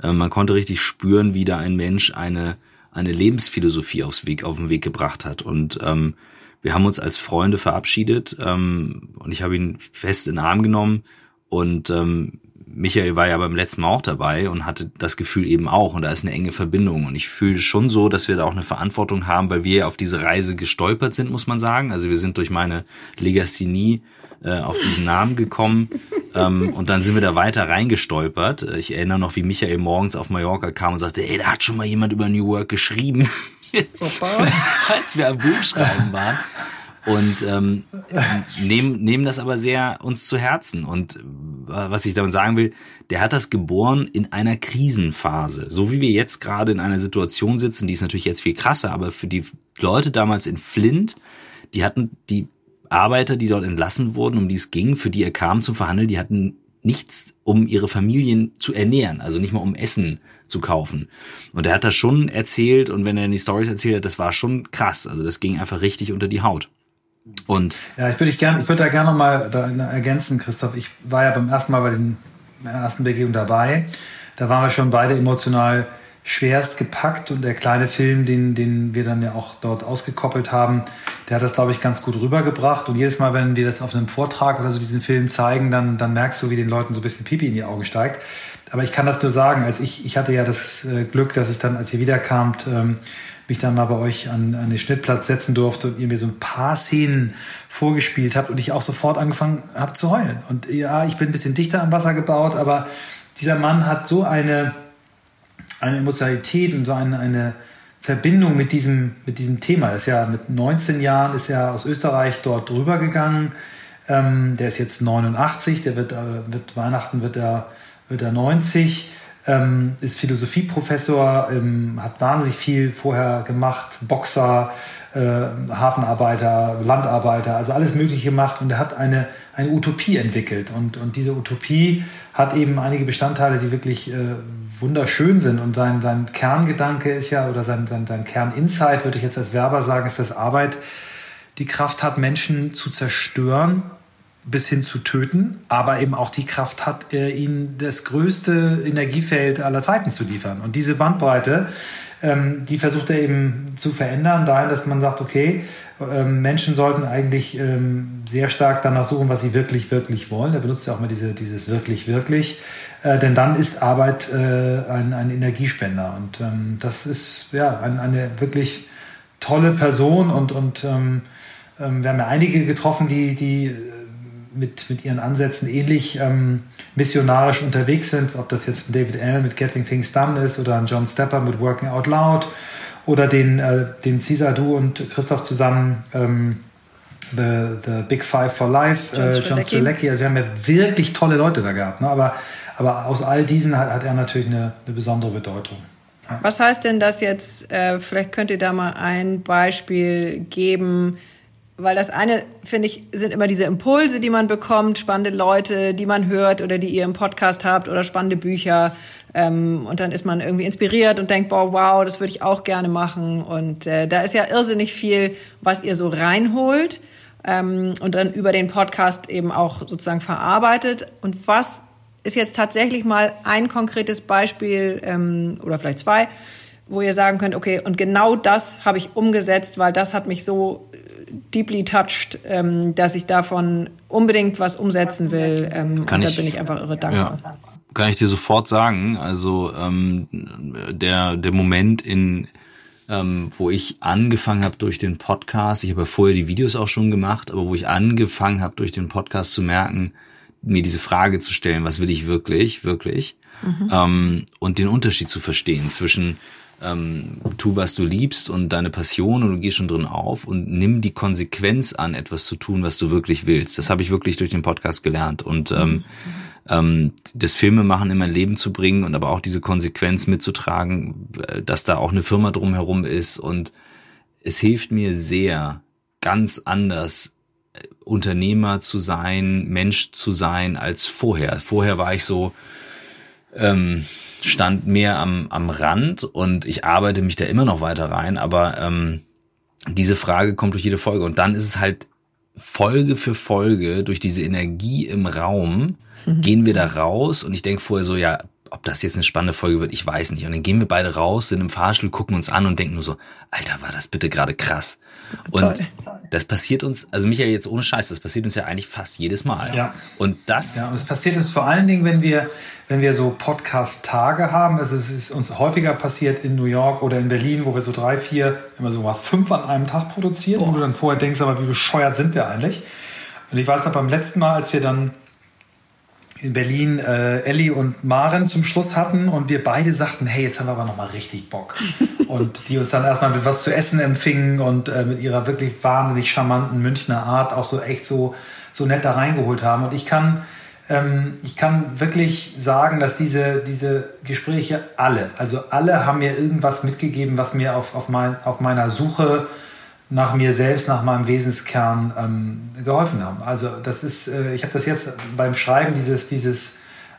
äh, man konnte richtig spüren, wie da ein Mensch eine, eine Lebensphilosophie aufs Weg, auf den Weg gebracht hat. Und ähm, wir haben uns als Freunde verabschiedet ähm, und ich habe ihn fest in den Arm genommen und ähm, Michael war ja beim letzten Mal auch dabei und hatte das Gefühl eben auch und da ist eine enge Verbindung und ich fühle schon so, dass wir da auch eine Verantwortung haben, weil wir auf diese Reise gestolpert sind, muss man sagen. Also wir sind durch meine Legasthenie äh, auf diesen Namen gekommen [laughs] ähm, und dann sind wir da weiter reingestolpert. Ich erinnere noch, wie Michael morgens auf Mallorca kam und sagte, ey, da hat schon mal jemand über New Work geschrieben. [laughs] Als wir am Buchschreiben waren. Und ähm, nehmen, nehmen das aber sehr uns zu Herzen. Und äh, was ich damit sagen will, der hat das geboren in einer Krisenphase. So wie wir jetzt gerade in einer Situation sitzen, die ist natürlich jetzt viel krasser, aber für die Leute damals in Flint, die hatten die Arbeiter, die dort entlassen wurden, um die es ging, für die er kam zum Verhandeln, die hatten nichts, um ihre Familien zu ernähren, also nicht mal um Essen zu kaufen. Und er hat das schon erzählt und wenn er die Stories erzählt hat, das war schon krass. Also das ging einfach richtig unter die Haut. Und ja, ich würde ich gerne, ich würde da gerne noch mal ergänzen, Christoph. Ich war ja beim ersten Mal bei den ersten Begehung dabei. Da waren wir schon beide emotional schwerst gepackt und der kleine Film, den, den wir dann ja auch dort ausgekoppelt haben, der hat das, glaube ich, ganz gut rübergebracht. Und jedes Mal, wenn wir das auf einem Vortrag oder so diesen Film zeigen, dann, dann merkst du, wie den Leuten so ein bisschen Pipi in die Augen steigt. Aber ich kann das nur sagen, als ich, ich hatte ja das äh, Glück, dass ich dann, als ihr wiederkamt, ähm, mich dann mal bei euch an, an den Schnittplatz setzen durfte und ihr mir so ein paar Szenen vorgespielt habt und ich auch sofort angefangen habe zu heulen. Und ja, ich bin ein bisschen dichter am Wasser gebaut, aber dieser Mann hat so eine, eine Emotionalität und so eine, eine Verbindung mit diesem, mit diesem Thema. Er ist ja mit 19 Jahren ist er aus Österreich dort drüber gegangen. Ähm, der ist jetzt 89, der wird, äh, wird Weihnachten wird er, wird er 90 ähm, ist Philosophieprofessor, ähm, hat wahnsinnig viel vorher gemacht, Boxer, äh, Hafenarbeiter, Landarbeiter, also alles Mögliche gemacht und er hat eine, eine Utopie entwickelt. Und, und diese Utopie hat eben einige Bestandteile, die wirklich äh, wunderschön sind. Und sein, sein Kerngedanke ist ja, oder sein, sein, sein Kerninsight, würde ich jetzt als Werber sagen, ist, dass Arbeit die Kraft hat, Menschen zu zerstören bis hin zu töten, aber eben auch die Kraft hat, äh, ihnen das größte Energiefeld aller Zeiten zu liefern. Und diese Bandbreite, ähm, die versucht er eben zu verändern, dahin, dass man sagt, okay, ähm, Menschen sollten eigentlich ähm, sehr stark danach suchen, was sie wirklich, wirklich wollen. Er benutzt ja auch mal diese, dieses wirklich, wirklich. Äh, denn dann ist Arbeit äh, ein, ein Energiespender. Und ähm, das ist ja ein, eine wirklich tolle Person und, und ähm, ähm, wir haben ja einige getroffen, die, die mit, mit ihren Ansätzen ähnlich ähm, missionarisch unterwegs sind, ob das jetzt ein David Allen mit Getting Things Done ist oder ein John Stepper mit Working Out Loud oder den, äh, den Cesar, du und Christoph zusammen ähm, the, the Big Five for Life, John, äh, John Strelecki. Also wir haben ja wirklich tolle Leute da gehabt. Ne? Aber, aber aus all diesen hat, hat er natürlich eine, eine besondere Bedeutung. Ja. Was heißt denn das jetzt, äh, vielleicht könnt ihr da mal ein Beispiel geben, weil das eine, finde ich, sind immer diese Impulse, die man bekommt, spannende Leute, die man hört oder die ihr im Podcast habt oder spannende Bücher. Ähm, und dann ist man irgendwie inspiriert und denkt, boah, wow, das würde ich auch gerne machen. Und äh, da ist ja irrsinnig viel, was ihr so reinholt ähm, und dann über den Podcast eben auch sozusagen verarbeitet. Und was ist jetzt tatsächlich mal ein konkretes Beispiel ähm, oder vielleicht zwei, wo ihr sagen könnt, okay, und genau das habe ich umgesetzt, weil das hat mich so deeply touched, ähm, dass ich davon unbedingt was umsetzen will. Ähm, Kann und da ich, bin ich einfach irre dankbar. Ja, kann ich dir sofort sagen. Also ähm, der, der Moment in ähm, wo ich angefangen habe durch den Podcast, ich habe ja vorher die Videos auch schon gemacht, aber wo ich angefangen habe durch den Podcast zu merken, mir diese Frage zu stellen, was will ich wirklich, wirklich, mhm. ähm, und den Unterschied zu verstehen zwischen ähm, tu, was du liebst und deine Passion und du gehst schon drin auf und nimm die Konsequenz an, etwas zu tun, was du wirklich willst. Das habe ich wirklich durch den Podcast gelernt und ähm, ähm, das Filmemachen in mein Leben zu bringen und aber auch diese Konsequenz mitzutragen, äh, dass da auch eine Firma drumherum ist und es hilft mir sehr, ganz anders äh, Unternehmer zu sein, Mensch zu sein als vorher. Vorher war ich so, ähm, stand mehr am, am Rand und ich arbeite mich da immer noch weiter rein, aber ähm, diese Frage kommt durch jede Folge und dann ist es halt Folge für Folge durch diese Energie im Raum mhm. gehen wir da raus und ich denke vorher so, ja, ob das jetzt eine spannende Folge wird, ich weiß nicht. Und dann gehen wir beide raus, sind im Fahrstuhl, gucken uns an und denken nur so, Alter, war das bitte gerade krass. Und Toll. Das passiert uns, also Michael, jetzt ohne Scheiß, das passiert uns ja eigentlich fast jedes Mal. Ja. Und das. Ja, und es passiert uns vor allen Dingen, wenn wir, wenn wir so Podcast-Tage haben. Also es ist uns häufiger passiert in New York oder in Berlin, wo wir so drei, vier, immer so mal fünf an einem Tag produzieren, Boah. wo du dann vorher denkst, aber wie bescheuert sind wir eigentlich? Und ich weiß noch beim letzten Mal, als wir dann in Berlin äh, Ellie und Maren zum Schluss hatten und wir beide sagten, hey, jetzt haben wir aber nochmal richtig Bock. [laughs] und die uns dann erstmal mit was zu essen empfingen und äh, mit ihrer wirklich wahnsinnig charmanten Münchner Art auch so echt so, so nett da reingeholt haben. Und ich kann, ähm, ich kann wirklich sagen, dass diese, diese Gespräche alle, also alle haben mir irgendwas mitgegeben, was mir auf, auf, mein, auf meiner Suche nach mir selbst, nach meinem Wesenskern ähm, geholfen haben. Also das ist, äh, ich habe das jetzt beim Schreiben dieses, dieses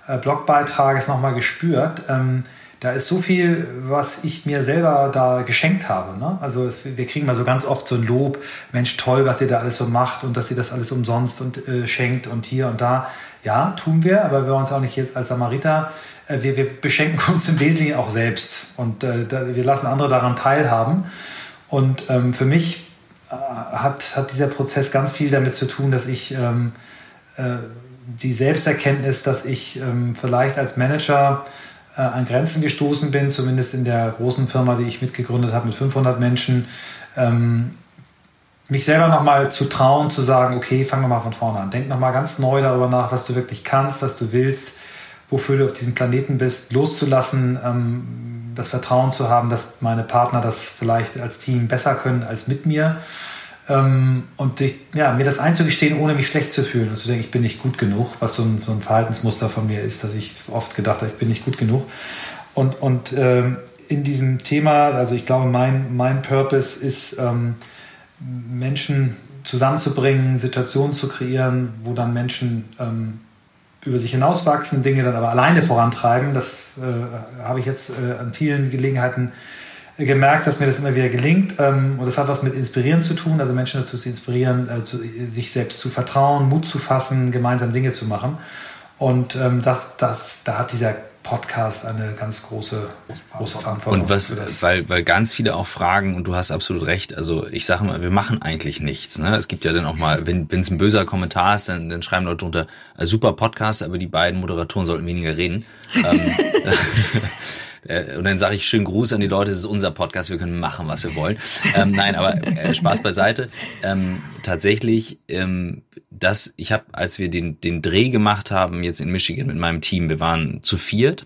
äh, Blogbeitrages nochmal gespürt. Ähm, da ist so viel, was ich mir selber da geschenkt habe. Ne? Also es, wir kriegen mal so ganz oft so ein Lob, Mensch, toll, was ihr da alles so macht und dass ihr das alles umsonst und äh, schenkt und hier und da. Ja, tun wir, aber wir wollen uns auch nicht jetzt als Samariter, äh, wir, wir beschenken [laughs] uns im Wesentlichen auch selbst und äh, da, wir lassen andere daran teilhaben. Und ähm, für mich äh, hat, hat dieser Prozess ganz viel damit zu tun, dass ich ähm, äh, die Selbsterkenntnis, dass ich ähm, vielleicht als Manager äh, an Grenzen gestoßen bin, zumindest in der großen Firma, die ich mitgegründet habe mit 500 Menschen, ähm, mich selber nochmal zu trauen, zu sagen, okay, fang nochmal von vorne an. Denk nochmal ganz neu darüber nach, was du wirklich kannst, was du willst, wofür du auf diesem Planeten bist, loszulassen, ähm, das Vertrauen zu haben, dass meine Partner das vielleicht als Team besser können als mit mir. Ähm, und ich, ja, mir das einzugestehen, ohne mich schlecht zu fühlen und zu denken, ich bin nicht gut genug, was so ein, so ein Verhaltensmuster von mir ist, dass ich oft gedacht habe, ich bin nicht gut genug. Und, und ähm, in diesem Thema, also ich glaube, mein, mein Purpose ist, ähm, Menschen zusammenzubringen, Situationen zu kreieren, wo dann Menschen ähm, über sich hinauswachsen, Dinge dann aber alleine vorantreiben. Das äh, habe ich jetzt äh, an vielen Gelegenheiten äh, gemerkt, dass mir das immer wieder gelingt. Ähm, und das hat was mit Inspirieren zu tun, also Menschen dazu zu inspirieren, äh, zu, sich selbst zu vertrauen, Mut zu fassen, gemeinsam Dinge zu machen. Und ähm, das, das, da hat dieser Podcast eine ganz große, große Verantwortung. Und was, weil, weil ganz viele auch fragen, und du hast absolut recht, also ich sage mal, wir machen eigentlich nichts. Ne? Es gibt ja dann auch mal, wenn es ein böser Kommentar ist, dann, dann schreiben Leute drunter, äh, super Podcast, aber die beiden Moderatoren sollten weniger reden. ähm, [laughs] [laughs] äh, und dann sage ich schönen Gruß an die Leute, es ist unser Podcast, wir können machen, was wir wollen. Ähm, nein, aber äh, Spaß beiseite. Ähm, tatsächlich, ähm, das, ich habe, als wir den, den Dreh gemacht haben, jetzt in Michigan mit meinem Team, wir waren zu viert,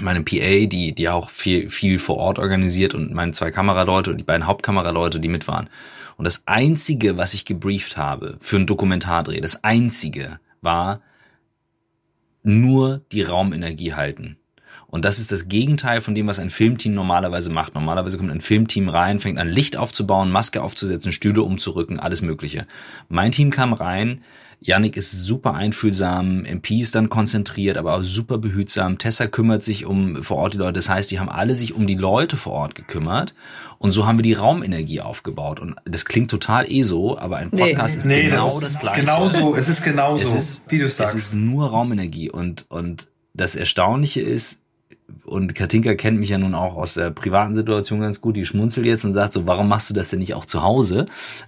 meine PA, die, die auch viel, viel vor Ort organisiert und meine zwei Kameraleute und die beiden Hauptkameraleute, die mit waren. Und das einzige, was ich gebrieft habe für einen Dokumentardreh, das einzige war nur die Raumenergie halten. Und das ist das Gegenteil von dem, was ein Filmteam normalerweise macht. Normalerweise kommt ein Filmteam rein, fängt an Licht aufzubauen, Maske aufzusetzen, Stühle umzurücken, alles Mögliche. Mein Team kam rein, Yannick ist super einfühlsam, MP ist dann konzentriert, aber auch super behutsam. Tessa kümmert sich um vor Ort die Leute. Das heißt, die haben alle sich um die Leute vor Ort gekümmert. Und so haben wir die Raumenergie aufgebaut. Und das klingt total eh so, aber ein Podcast nee. ist nee, genau das, das Gleiche. Genau so, es ist genau so, wie du sagst. Es ist nur Raumenergie. Und, und das Erstaunliche ist, und Katinka kennt mich ja nun auch aus der privaten Situation ganz gut, die schmunzelt jetzt und sagt so, warum machst du das denn nicht auch zu Hause?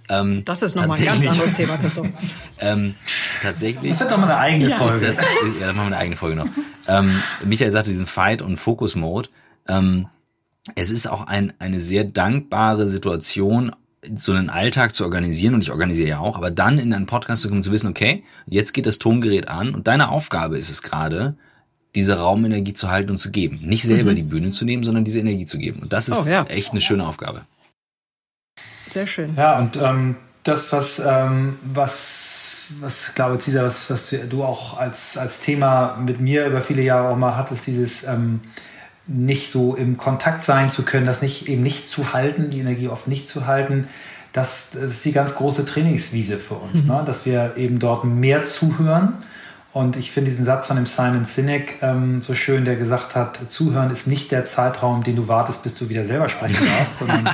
Ähm, das ist nochmal ein ganz anderes Thema, Christoph. [laughs] ähm, tatsächlich. Das wird doch mal eine eigene ja. Folge. Das, ja, dann machen wir eine eigene Folge noch. ähm, Michael sagte diesen Fight- und Focus-Mode. Ähm, es ist auch ein, eine sehr dankbare Situation, so einen Alltag zu organisieren und ich organisiere ja auch, aber dann in einen Podcast zu kommen, zu wissen, okay, jetzt geht das Tongerät an und deine Aufgabe ist es gerade, diese Raumenergie zu halten und zu geben. Nicht selber mhm. die Bühne zu nehmen, sondern diese Energie zu geben. Und das ist oh, ja. echt eine schöne Aufgabe. Sehr schön. Ja, und ähm, das, was, ähm, was, was glaube Cesar, was, was du auch als, als Thema mit mir über viele Jahre auch mal hattest, dieses ähm, nicht so im Kontakt sein zu können, das nicht eben nicht zu halten, die Energie oft nicht zu halten, das, das ist die ganz große Trainingswiese für uns, mhm. ne? dass wir eben dort mehr zuhören und ich finde diesen Satz von dem Simon Sinek ähm, so schön, der gesagt hat, Zuhören ist nicht der Zeitraum, den du wartest, bis du wieder selber sprechen [laughs] darfst, sondern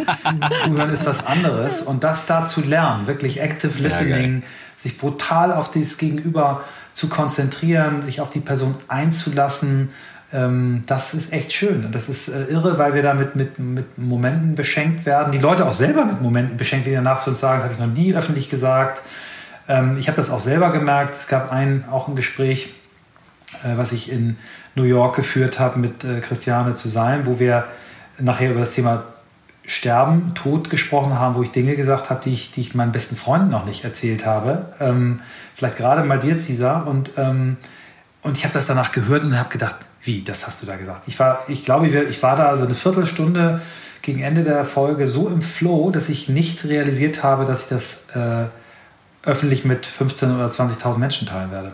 Zuhören ist was anderes. Und das da zu lernen, wirklich Active Listening, ja, sich brutal auf das Gegenüber zu konzentrieren, sich auf die Person einzulassen, ähm, das ist echt schön. Und das ist äh, irre, weil wir damit mit, mit Momenten beschenkt werden. Die Leute auch selber mit Momenten beschenkt, wie danach zu uns sagen, das habe ich noch nie öffentlich gesagt. Ähm, ich habe das auch selber gemerkt. Es gab ein, auch ein Gespräch, äh, was ich in New York geführt habe mit äh, Christiane zu sein, wo wir nachher über das Thema Sterben, Tod gesprochen haben, wo ich Dinge gesagt habe, die ich, die ich meinen besten Freunden noch nicht erzählt habe. Ähm, vielleicht gerade mal dir, Cesar. Und ähm, und ich habe das danach gehört und habe gedacht, wie, das hast du da gesagt? Ich war, ich glaube, ich war da so eine Viertelstunde gegen Ende der Folge so im Flow, dass ich nicht realisiert habe, dass ich das äh, öffentlich mit 15 oder 20.000 Menschen teilen werde.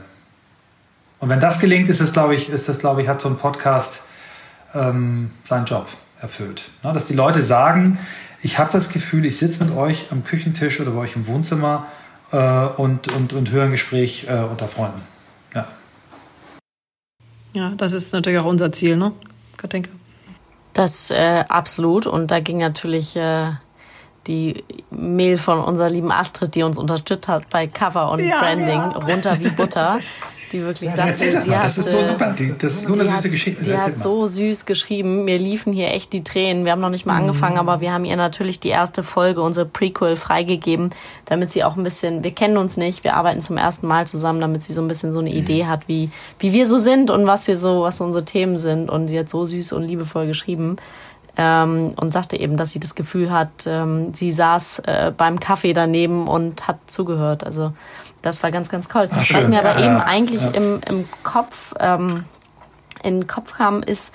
Und wenn das gelingt, ist das, glaube ich, ist das, glaube ich, hat so ein Podcast ähm, seinen Job erfüllt. Ne? Dass die Leute sagen, ich habe das Gefühl, ich sitze mit euch am Küchentisch oder bei euch im Wohnzimmer äh, und, und, und höre ein Gespräch äh, unter Freunden. Ja. Ja, das ist natürlich auch unser Ziel, ne, Katinka? Das äh, absolut. Und da ging natürlich äh, die Mail von unserer lieben Astrid, die uns unterstützt hat bei Cover und ja, Branding, ja. runter wie Butter. die wirklich ja, sagt, erzähl das mal, das ist so super, die, das ist so eine süße hat, Geschichte. Die hat mal. so süß geschrieben, mir liefen hier echt die Tränen. Wir haben noch nicht mal mhm. angefangen, aber wir haben ihr natürlich die erste Folge, unsere Prequel, freigegeben, damit sie auch ein bisschen, wir kennen uns nicht, wir arbeiten zum ersten Mal zusammen, damit sie so ein bisschen so eine mhm. Idee hat, wie, wie wir so sind und was wir so, was unsere Themen sind. Und sie hat so süß und liebevoll geschrieben. Ähm, und sagte eben, dass sie das Gefühl hat, ähm, sie saß äh, beim Kaffee daneben und hat zugehört. Also das war ganz, ganz toll. Ach, Was mir aber ja, eben eigentlich ja. im, im Kopf, ähm, in den Kopf kam, ist,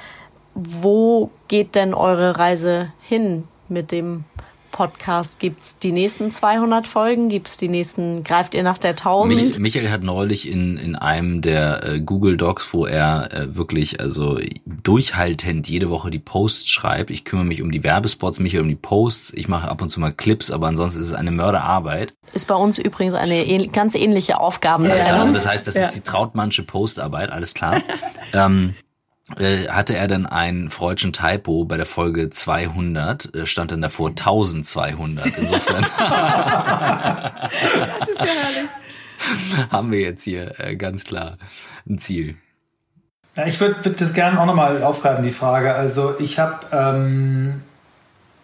wo geht denn eure Reise hin mit dem Podcast? Gibt's die nächsten 200 Folgen? Gibt's die nächsten, greift ihr nach der 1000? Mich, Michael hat neulich in, in einem der äh, Google Docs, wo er äh, wirklich also durchhaltend jede Woche die Posts schreibt. Ich kümmere mich um die Werbespots, Michael um die Posts. Ich mache ab und zu mal Clips, aber ansonsten ist es eine Mörderarbeit. Ist bei uns übrigens eine ähn ganz ähnliche Aufgabe. Ja, also das heißt, das ja. ist die Trautmannsche Postarbeit, alles klar. [laughs] ähm, äh, hatte er dann einen freudschen Typo bei der Folge 200, äh, stand dann davor 1200. Insofern. [laughs] das ist ja herrlich. Haben wir jetzt hier äh, ganz klar ein Ziel. Ja, ich würde würd das gerne auch nochmal aufgreifen, die Frage. Also ich habe ähm,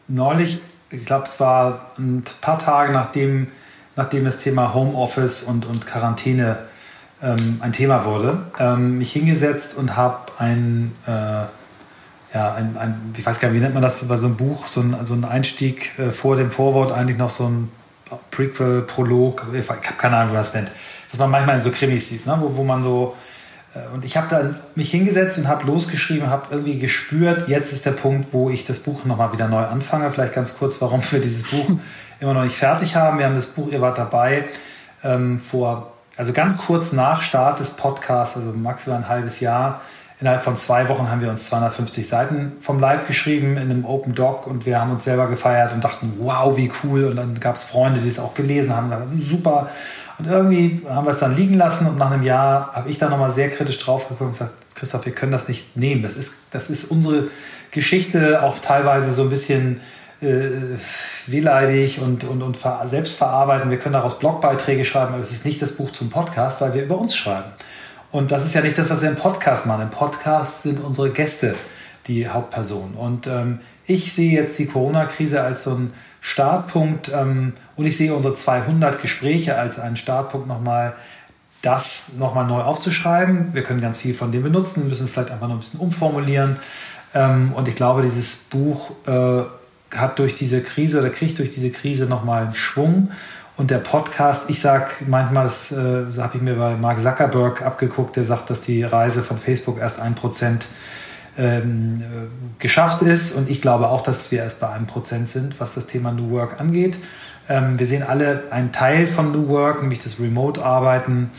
neulich, ich glaube es war ein paar Tage nachdem, nachdem das Thema Homeoffice und, und Quarantäne ähm, ein Thema wurde, ähm, mich hingesetzt und habe ein, äh, ja, ein, ein, ich weiß gar nicht, wie nennt man das bei so einem Buch, so ein, so ein Einstieg äh, vor dem Vorwort, eigentlich noch so ein Prequel, Prolog, ich habe keine Ahnung, wie man das nennt, was man manchmal in so Krimis sieht, ne? wo, wo man so äh, und ich habe dann mich hingesetzt und habe losgeschrieben, habe irgendwie gespürt, jetzt ist der Punkt, wo ich das Buch nochmal wieder neu anfange. Vielleicht ganz kurz, warum wir dieses Buch [laughs] immer noch nicht fertig haben. Wir haben das Buch, ihr wart dabei, ähm, vor also ganz kurz nach Start des Podcasts, also maximal ein halbes Jahr, innerhalb von zwei Wochen haben wir uns 250 Seiten vom Leib geschrieben in einem Open Doc und wir haben uns selber gefeiert und dachten, wow, wie cool. Und dann gab es Freunde, die es auch gelesen haben, dachten, super. Und irgendwie haben wir es dann liegen lassen und nach einem Jahr habe ich da nochmal sehr kritisch drauf geguckt und gesagt, Christoph, wir können das nicht nehmen. Das ist, das ist unsere Geschichte auch teilweise so ein bisschen äh, wehleidig und, und, und selbst verarbeiten. Wir können daraus Blogbeiträge schreiben, aber es ist nicht das Buch zum Podcast, weil wir über uns schreiben. Und das ist ja nicht das, was wir im Podcast machen. Im Podcast sind unsere Gäste die Hauptperson. Und ähm, ich sehe jetzt die Corona-Krise als so einen Startpunkt ähm, und ich sehe unsere 200 Gespräche als einen Startpunkt nochmal, das nochmal neu aufzuschreiben. Wir können ganz viel von dem benutzen, müssen es vielleicht einfach noch ein bisschen umformulieren. Ähm, und ich glaube, dieses Buch äh, hat durch diese Krise oder kriegt durch diese Krise nochmal einen Schwung. Und der Podcast, ich sag manchmal, das, äh, habe ich mir bei Mark Zuckerberg abgeguckt, der sagt, dass die Reise von Facebook erst ein Prozent ähm, äh, geschafft ist. Und ich glaube auch, dass wir erst bei einem Prozent sind, was das Thema New Work angeht. Ähm, wir sehen alle einen Teil von New Work, nämlich das Remote-Arbeiten,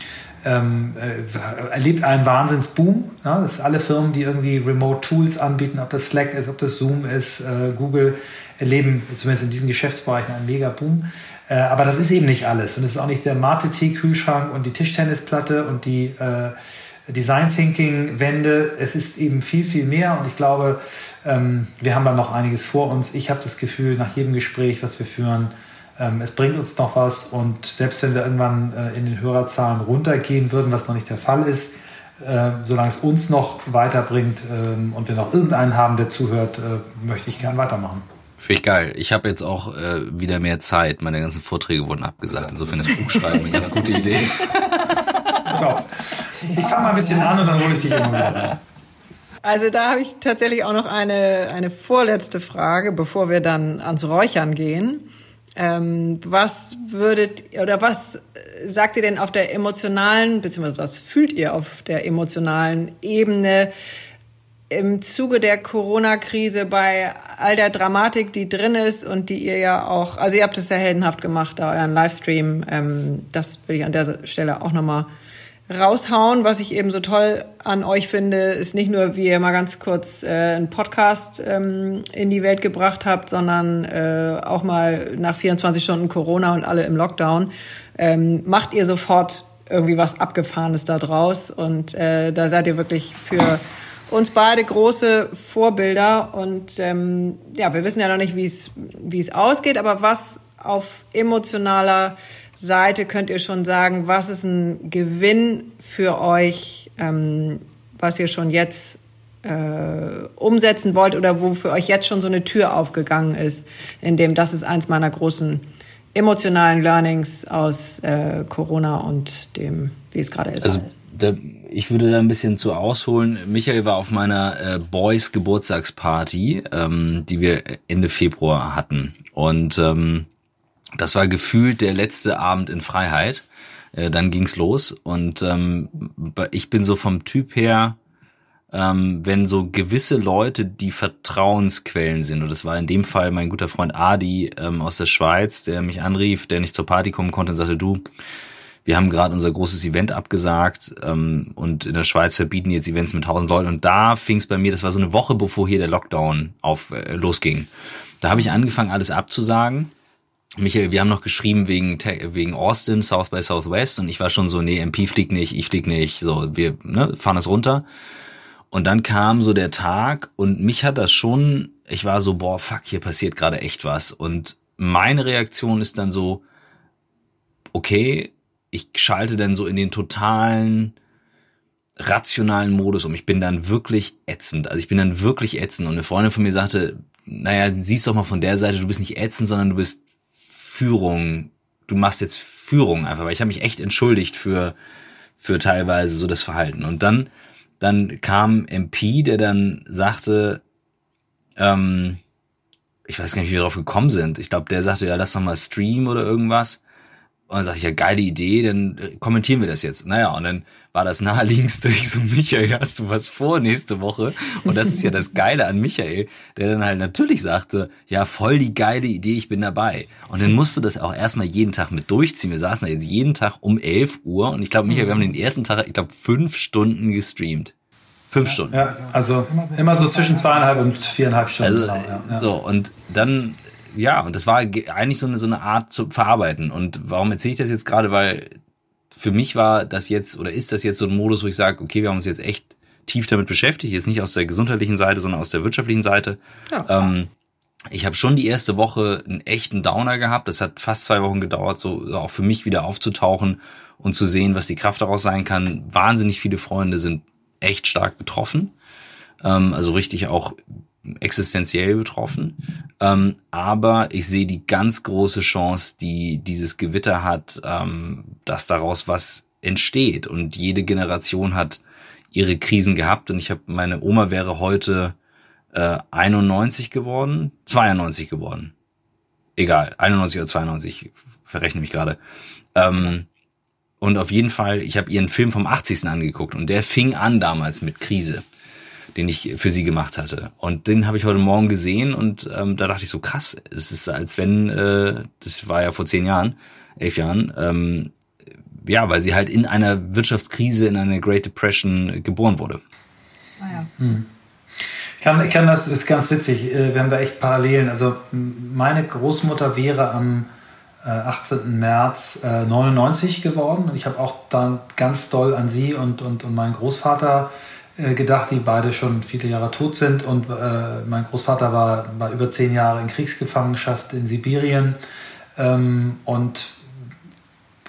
ähm, äh, erlebt einen Wahnsinnsboom. Ne? Das alle Firmen, die irgendwie Remote Tools anbieten, ob das Slack ist, ob das Zoom ist, äh, Google, erleben zumindest in diesen Geschäftsbereichen einen Mega-Boom. Äh, aber das ist eben nicht alles. Und es ist auch nicht der Mate-Tee-Kühlschrank und die Tischtennisplatte und die äh, Design Thinking-Wende. Es ist eben viel, viel mehr. Und ich glaube, ähm, wir haben da noch einiges vor uns. Ich habe das Gefühl, nach jedem Gespräch, was wir führen, ähm, es bringt uns noch was und selbst wenn wir irgendwann äh, in den Hörerzahlen runtergehen würden, was noch nicht der Fall ist, äh, solange es uns noch weiterbringt ähm, und wir noch irgendeinen haben, der zuhört, äh, möchte ich gern weitermachen. Finde ich geil. Ich habe jetzt auch äh, wieder mehr Zeit. Meine ganzen Vorträge wurden abgesagt. Insofern ist Buchschreiben eine ganz [laughs] gute Idee. So. Ich fange mal ein bisschen an und dann hole ich dich immer wieder. Also da habe ich tatsächlich auch noch eine, eine vorletzte Frage, bevor wir dann ans Räuchern gehen. Ähm, was würdet oder was sagt ihr denn auf der emotionalen, beziehungsweise was fühlt ihr auf der emotionalen Ebene im Zuge der Corona-Krise bei all der Dramatik, die drin ist und die ihr ja auch, also ihr habt es ja heldenhaft gemacht, da euren Livestream, ähm, das will ich an der Stelle auch nochmal raushauen. Was ich eben so toll an euch finde, ist nicht nur, wie ihr mal ganz kurz äh, einen Podcast ähm, in die Welt gebracht habt, sondern äh, auch mal nach 24 Stunden Corona und alle im Lockdown, ähm, macht ihr sofort irgendwie was Abgefahrenes da draus. Und äh, da seid ihr wirklich für uns beide große Vorbilder. Und ähm, ja, wir wissen ja noch nicht, wie es ausgeht, aber was auf emotionaler Seite könnt ihr schon sagen, was ist ein Gewinn für euch, ähm, was ihr schon jetzt äh, umsetzen wollt oder wo für euch jetzt schon so eine Tür aufgegangen ist, in dem das ist eins meiner großen emotionalen Learnings aus äh, Corona und dem, wie es gerade ist. Also da, ich würde da ein bisschen zu ausholen. Michael war auf meiner äh, Boys Geburtstagsparty, ähm, die wir Ende Februar hatten und ähm, das war gefühlt der letzte Abend in Freiheit. Äh, dann ging's los und ähm, ich bin so vom Typ her, ähm, wenn so gewisse Leute, die Vertrauensquellen sind, und das war in dem Fall mein guter Freund Adi ähm, aus der Schweiz, der mich anrief, der nicht zur Party kommen konnte und sagte, du, wir haben gerade unser großes Event abgesagt ähm, und in der Schweiz verbieten jetzt Events mit tausend Leuten und da fing's bei mir, das war so eine Woche bevor hier der Lockdown auf äh, losging. Da habe ich angefangen, alles abzusagen Michael, wir haben noch geschrieben wegen wegen Austin, South by Southwest und ich war schon so, nee, MP fliegt nicht, ich flieg nicht, so, wir ne, fahren das runter. Und dann kam so der Tag und mich hat das schon, ich war so, boah, fuck, hier passiert gerade echt was. Und meine Reaktion ist dann so, okay, ich schalte dann so in den totalen rationalen Modus um. Ich bin dann wirklich ätzend. Also ich bin dann wirklich ätzend. Und eine Freundin von mir sagte, naja, siehst doch mal von der Seite, du bist nicht ätzend, sondern du bist Führung, du machst jetzt Führung einfach, weil ich habe mich echt entschuldigt für, für teilweise so das Verhalten. Und dann, dann kam MP, der dann sagte, ähm, ich weiß gar nicht, wie wir darauf gekommen sind. Ich glaube, der sagte, ja, lass doch mal streamen oder irgendwas. Und dann sage ich, ja, geile Idee, dann äh, kommentieren wir das jetzt. Naja, und dann war das naheliegendste, ich [laughs] so, Michael, hast du was vor nächste Woche? Und das ist ja das Geile an Michael, der dann halt natürlich sagte, ja, voll die geile Idee, ich bin dabei. Und dann musste das auch erstmal jeden Tag mit durchziehen. Wir saßen da jetzt jeden Tag um 11 Uhr und ich glaube, Michael, wir haben den ersten Tag, ich glaube, fünf Stunden gestreamt. Fünf Stunden. Ja, also immer so zwischen zweieinhalb und viereinhalb Stunden. Also, genau, ja. so, und dann ja, und das war eigentlich so eine, so eine Art zu verarbeiten. Und warum erzähle ich das jetzt gerade? Weil für mich war das jetzt oder ist das jetzt so ein Modus, wo ich sage, okay, wir haben uns jetzt echt tief damit beschäftigt, jetzt nicht aus der gesundheitlichen Seite, sondern aus der wirtschaftlichen Seite. Ja. Ähm, ich habe schon die erste Woche einen echten Downer gehabt. Das hat fast zwei Wochen gedauert, so auch für mich wieder aufzutauchen und zu sehen, was die Kraft daraus sein kann. Wahnsinnig viele Freunde sind echt stark betroffen. Ähm, also richtig auch existenziell betroffen. Ähm, aber ich sehe die ganz große Chance, die dieses Gewitter hat, ähm, dass daraus was entsteht. Und jede Generation hat ihre Krisen gehabt. Und ich habe, meine Oma wäre heute äh, 91 geworden, 92 geworden. Egal, 91 oder 92, verrechne mich gerade. Ähm, und auf jeden Fall, ich habe ihren Film vom 80. angeguckt und der fing an damals mit Krise den ich für sie gemacht hatte. Und den habe ich heute Morgen gesehen und ähm, da dachte ich so, krass, es ist als wenn, äh, das war ja vor zehn Jahren, elf Jahren, ähm, ja, weil sie halt in einer Wirtschaftskrise, in einer Great Depression geboren wurde. Ah hm. Ich kann, ich kann das, ist ganz witzig, äh, wir haben da echt Parallelen. Also meine Großmutter wäre am 18. Äh, März 99 geworden und ich habe auch dann ganz doll an sie und, und, und meinen Großvater äh, gedacht, die beide schon viele Jahre tot sind. Und äh, mein Großvater war, war über zehn Jahre in Kriegsgefangenschaft in Sibirien. Ähm, und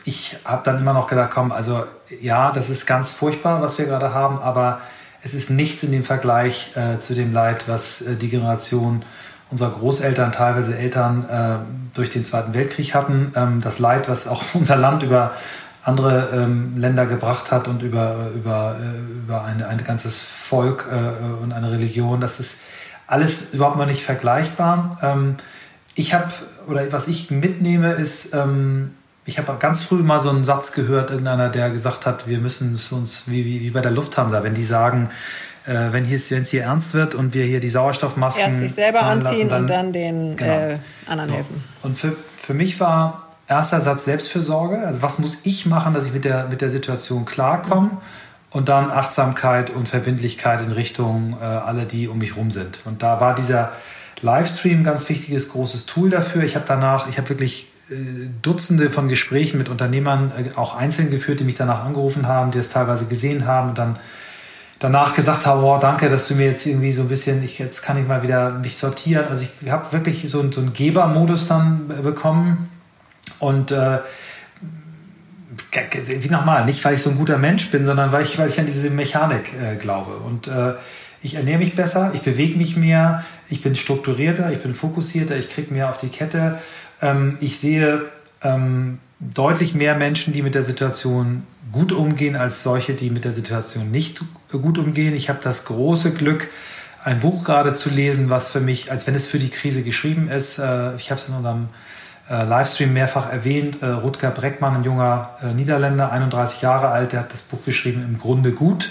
ich habe dann immer noch gedacht, komm, also ja, das ist ganz furchtbar, was wir gerade haben, aber es ist nichts in dem Vergleich äh, zu dem Leid, was äh, die Generation unserer Großeltern, teilweise Eltern äh, durch den Zweiten Weltkrieg hatten. Ähm, das Leid, was auch [laughs] unser Land über andere ähm, Länder gebracht hat und über, über, äh, über eine, ein ganzes Volk äh, und eine Religion. Das ist alles überhaupt mal nicht vergleichbar. Ähm, ich habe oder was ich mitnehme, ist, ähm, ich habe ganz früh mal so einen Satz gehört, irgendeiner, der gesagt hat, wir müssen es uns, wie, wie, wie bei der Lufthansa, wenn die sagen, äh, wenn es hier ernst wird und wir hier die Sauerstoffmasken. Erst sich selber anziehen lassen, dann, und dann den genau. äh, anderen so. helfen. Und für, für mich war erster Satz Selbstfürsorge. Also was muss ich machen, dass ich mit der, mit der Situation klarkomme? Und dann Achtsamkeit und Verbindlichkeit in Richtung äh, alle, die um mich rum sind. Und da war dieser Livestream ein ganz wichtiges, großes Tool dafür. Ich habe danach, ich habe wirklich äh, Dutzende von Gesprächen mit Unternehmern, äh, auch einzeln geführt, die mich danach angerufen haben, die es teilweise gesehen haben und dann danach gesagt habe, oh, danke, dass du mir jetzt irgendwie so ein bisschen, ich, jetzt kann ich mal wieder mich sortieren. Also ich habe wirklich so, so einen Gebermodus dann bekommen und äh, wie nochmal, nicht weil ich so ein guter Mensch bin, sondern weil ich, weil ich an diese Mechanik äh, glaube. Und äh, ich ernähre mich besser, ich bewege mich mehr, ich bin strukturierter, ich bin fokussierter, ich kriege mehr auf die Kette. Ähm, ich sehe ähm, deutlich mehr Menschen, die mit der Situation gut umgehen, als solche, die mit der Situation nicht gut umgehen. Ich habe das große Glück, ein Buch gerade zu lesen, was für mich, als wenn es für die Krise geschrieben ist. Äh, ich habe es in unserem äh, Livestream mehrfach erwähnt. Äh, Rutger Breckmann, ein junger Niederländer, 31 Jahre alt, der hat das Buch geschrieben, im Grunde gut,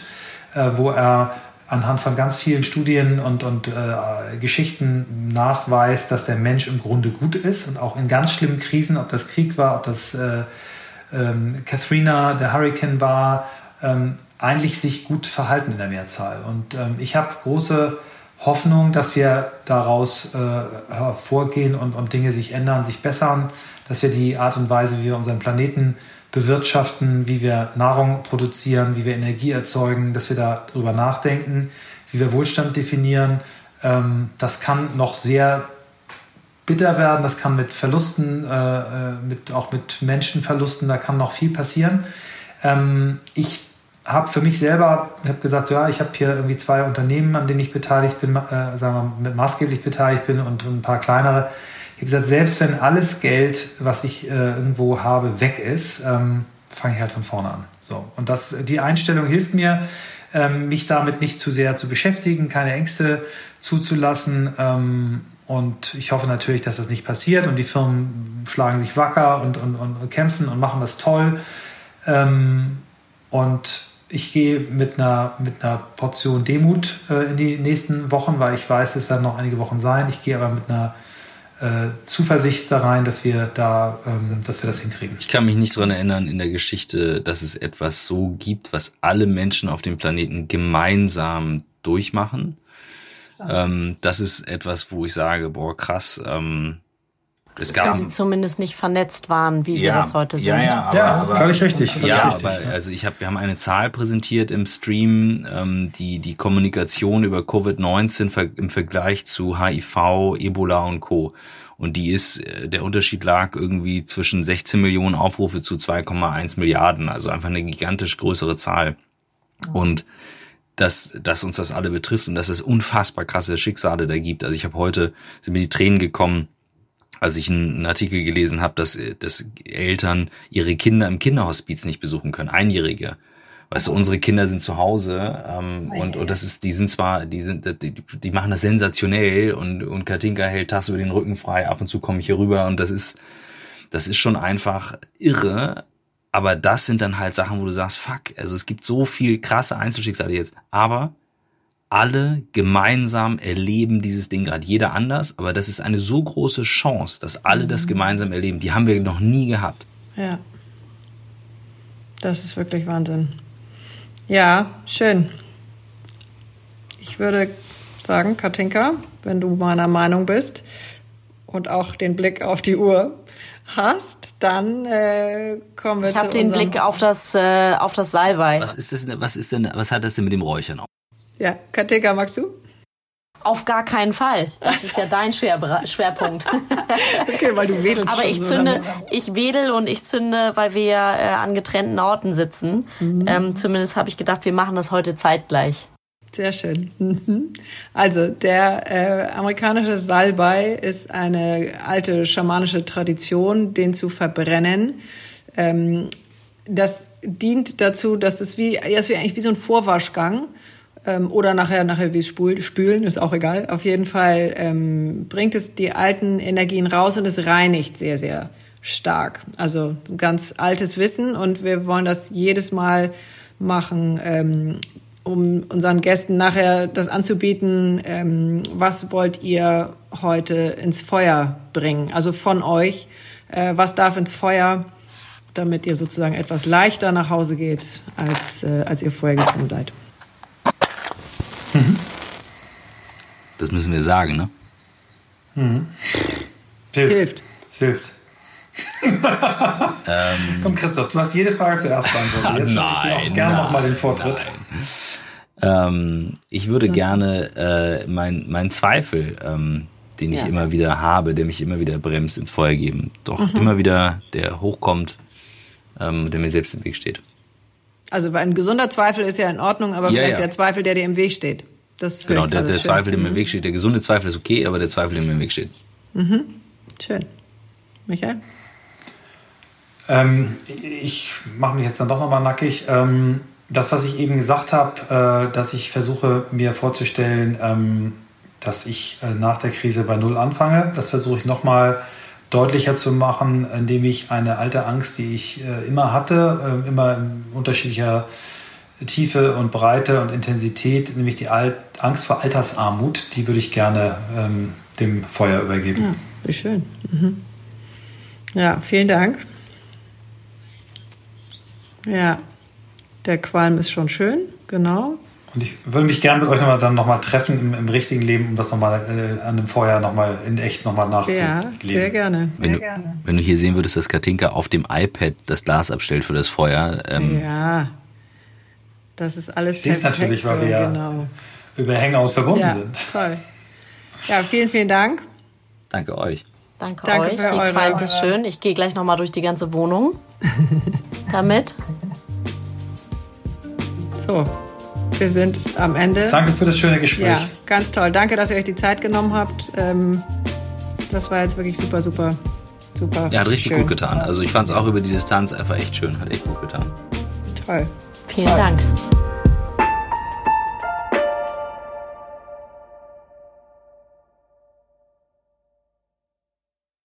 wo er anhand von ganz vielen Studien und, und äh, Geschichten nachweist, dass der Mensch im Grunde gut ist und auch in ganz schlimmen Krisen, ob das Krieg war, ob das äh, ähm, der Hurricane war, ähm, eigentlich sich gut verhalten in der Mehrzahl. Und ähm, ich habe große Hoffnung, dass wir daraus äh, hervorgehen und, und Dinge sich ändern, sich bessern, dass wir die Art und Weise, wie wir unseren Planeten bewirtschaften, wie wir Nahrung produzieren, wie wir Energie erzeugen, dass wir darüber nachdenken, wie wir Wohlstand definieren. Ähm, das kann noch sehr bitter werden, das kann mit Verlusten, äh, äh mit, auch mit Menschenverlusten, da kann noch viel passieren. Ähm, ich habe für mich selber hab gesagt, ja, ich habe hier irgendwie zwei Unternehmen, an denen ich beteiligt bin, äh, sagen wir maßgeblich beteiligt bin und, und ein paar kleinere. Ich habe gesagt, selbst wenn alles Geld, was ich äh, irgendwo habe, weg ist, ähm, fange ich halt von vorne an. So. Und das, die Einstellung hilft mir, ähm, mich damit nicht zu sehr zu beschäftigen, keine Ängste zuzulassen. Ähm, und ich hoffe natürlich, dass das nicht passiert und die Firmen schlagen sich wacker und, und, und kämpfen und machen das toll. Ähm, und ich gehe mit einer, mit einer Portion Demut äh, in die nächsten Wochen, weil ich weiß, es werden noch einige Wochen sein. Ich gehe aber mit einer äh, Zuversicht da rein, dass wir da, ähm, dass wir das hinkriegen. Ich kann mich nicht daran erinnern in der Geschichte, dass es etwas so gibt, was alle Menschen auf dem Planeten gemeinsam durchmachen. Ähm, das ist etwas, wo ich sage, boah, krass, ähm, es gab, sie zumindest nicht vernetzt waren, wie ja, wir das heute sind. Ja, ja, aber, ja aber, völlig richtig. Völlig ja, richtig, aber also ich habe, wir haben eine Zahl präsentiert im Stream, ähm, die die Kommunikation über Covid-19 im Vergleich zu HIV, Ebola und Co. Und die ist, äh, der Unterschied lag irgendwie zwischen 16 Millionen Aufrufe zu 2,1 Milliarden, also einfach eine gigantisch größere Zahl. Und dass, dass uns das alle betrifft und dass es unfassbar krasse Schicksale da gibt. Also ich habe heute, sind mir die Tränen gekommen, als ich einen Artikel gelesen habe, dass, dass Eltern ihre Kinder im Kinderhospiz nicht besuchen können, Einjährige. Weißt du, unsere Kinder sind zu Hause ähm, und, und das ist, die sind zwar, die sind, die, die machen das sensationell und, und Katinka hält Tasse über den Rücken frei, ab und zu komme ich hier rüber und das ist, das ist schon einfach irre. Aber das sind dann halt Sachen, wo du sagst, fuck, also es gibt so viel krasse Einzelschicksale jetzt. Aber alle gemeinsam erleben dieses Ding gerade. Jeder anders, aber das ist eine so große Chance, dass alle das mhm. gemeinsam erleben. Die haben wir noch nie gehabt. Ja. Das ist wirklich Wahnsinn. Ja, schön. Ich würde sagen, Katinka, wenn du meiner Meinung bist und auch den Blick auf die Uhr hast, dann äh, kommen wir ich zu Ich habe den Blick auf das äh, auf das Salbei. Was ist das? Was ist denn? Was hat das denn mit dem Räuchern auf? Ja, Katinka, magst du? Auf gar keinen Fall. Das ist ja [laughs] dein Schwer Schwerpunkt. [laughs] okay, weil du wedelst Aber ich zünde, so ich wedel und ich zünde, weil wir ja äh, an getrennten Orten sitzen. Mhm. Ähm, zumindest habe ich gedacht, wir machen das heute zeitgleich. Sehr schön. Mhm. Also der äh, amerikanische Salbei ist eine alte schamanische Tradition, den zu verbrennen. Ähm, das dient dazu, dass es wie, ja, ist wie eigentlich wie so ein Vorwaschgang Ähm, oder nachher, nachher wie spülen, ist auch egal. Auf jeden Fall ähm, bringt es die alten Energien raus und es reinigt sehr, sehr stark. Also ganz altes Wissen und wir wollen das jedes Mal machen, ähm, um unseren Gästen nachher das anzubieten. Ähm, was wollt ihr heute ins Feuer bringen? Also von euch, äh, was darf ins Feuer, damit ihr sozusagen etwas leichter nach Hause geht, als, äh, als ihr vorher gekommen seid. Das müssen wir sagen, ne? Mhm. Hilft. Hilft. Es hilft. ähm, [laughs] Komm, Christoph, du hast jede Frage zuerst beantwortet. Jetzt nein, ich dir auch gerne nochmal den Vortritt. Ähm, ich würde Sonst gerne äh, mein, mein Zweifel, ähm, den ich ja. immer wieder habe, der mich immer wieder bremst, ins Feuer geben. Doch mhm. immer wieder, der hochkommt, ähm, der mir selbst im Weg steht. Also ein gesunder Zweifel ist ja in Ordnung, aber ja, vielleicht ja. der Zweifel, der dir im Weg steht. Das genau, der, der Zweifel, der mir im mhm. Weg steht. Der gesunde Zweifel ist okay, aber der Zweifel, der mir im Weg steht. Mhm. Schön. Michael? Ähm, ich mache mich jetzt dann doch nochmal nackig. Ähm, das, was ich eben gesagt habe, äh, dass ich versuche mir vorzustellen, ähm, dass ich äh, nach der Krise bei Null anfange, das versuche ich nochmal deutlicher zu machen, indem ich eine alte Angst, die ich äh, immer hatte, äh, immer in unterschiedlicher Tiefe und Breite und Intensität, nämlich die Alt Angst vor Altersarmut, die würde ich gerne ähm, dem Feuer übergeben. Ja, wie schön. Mhm. Ja, vielen Dank. Ja, der Qualm ist schon schön, genau. Und ich würde mich gerne mit euch nochmal dann nochmal treffen im, im, richtigen Leben, um das nochmal äh, an dem Feuer nochmal in echt nochmal nachzuleben. Ja, sehr gerne. Wenn, sehr du, gerne. wenn du hier sehen würdest, dass Katinka auf dem iPad das Glas abstellt für das Feuer. Ähm, ja, das ist alles Ich sehe es natürlich, weil wir ja genau. über Hangout verbunden ja, sind. toll. Ja, vielen, vielen Dank. Danke euch. Danke, Danke euch. Für Hier eure, es schön. Ich gehe gleich nochmal durch die ganze Wohnung [laughs] damit. So, wir sind am Ende. Danke für das schöne Gespräch. Ja, ganz toll. Danke, dass ihr euch die Zeit genommen habt. Ähm, das war jetzt wirklich super, super, super. Ja, hat richtig schön. gut getan. Also ich fand es auch über die Distanz einfach echt schön. Hat echt gut getan. Toll. Vielen Dank.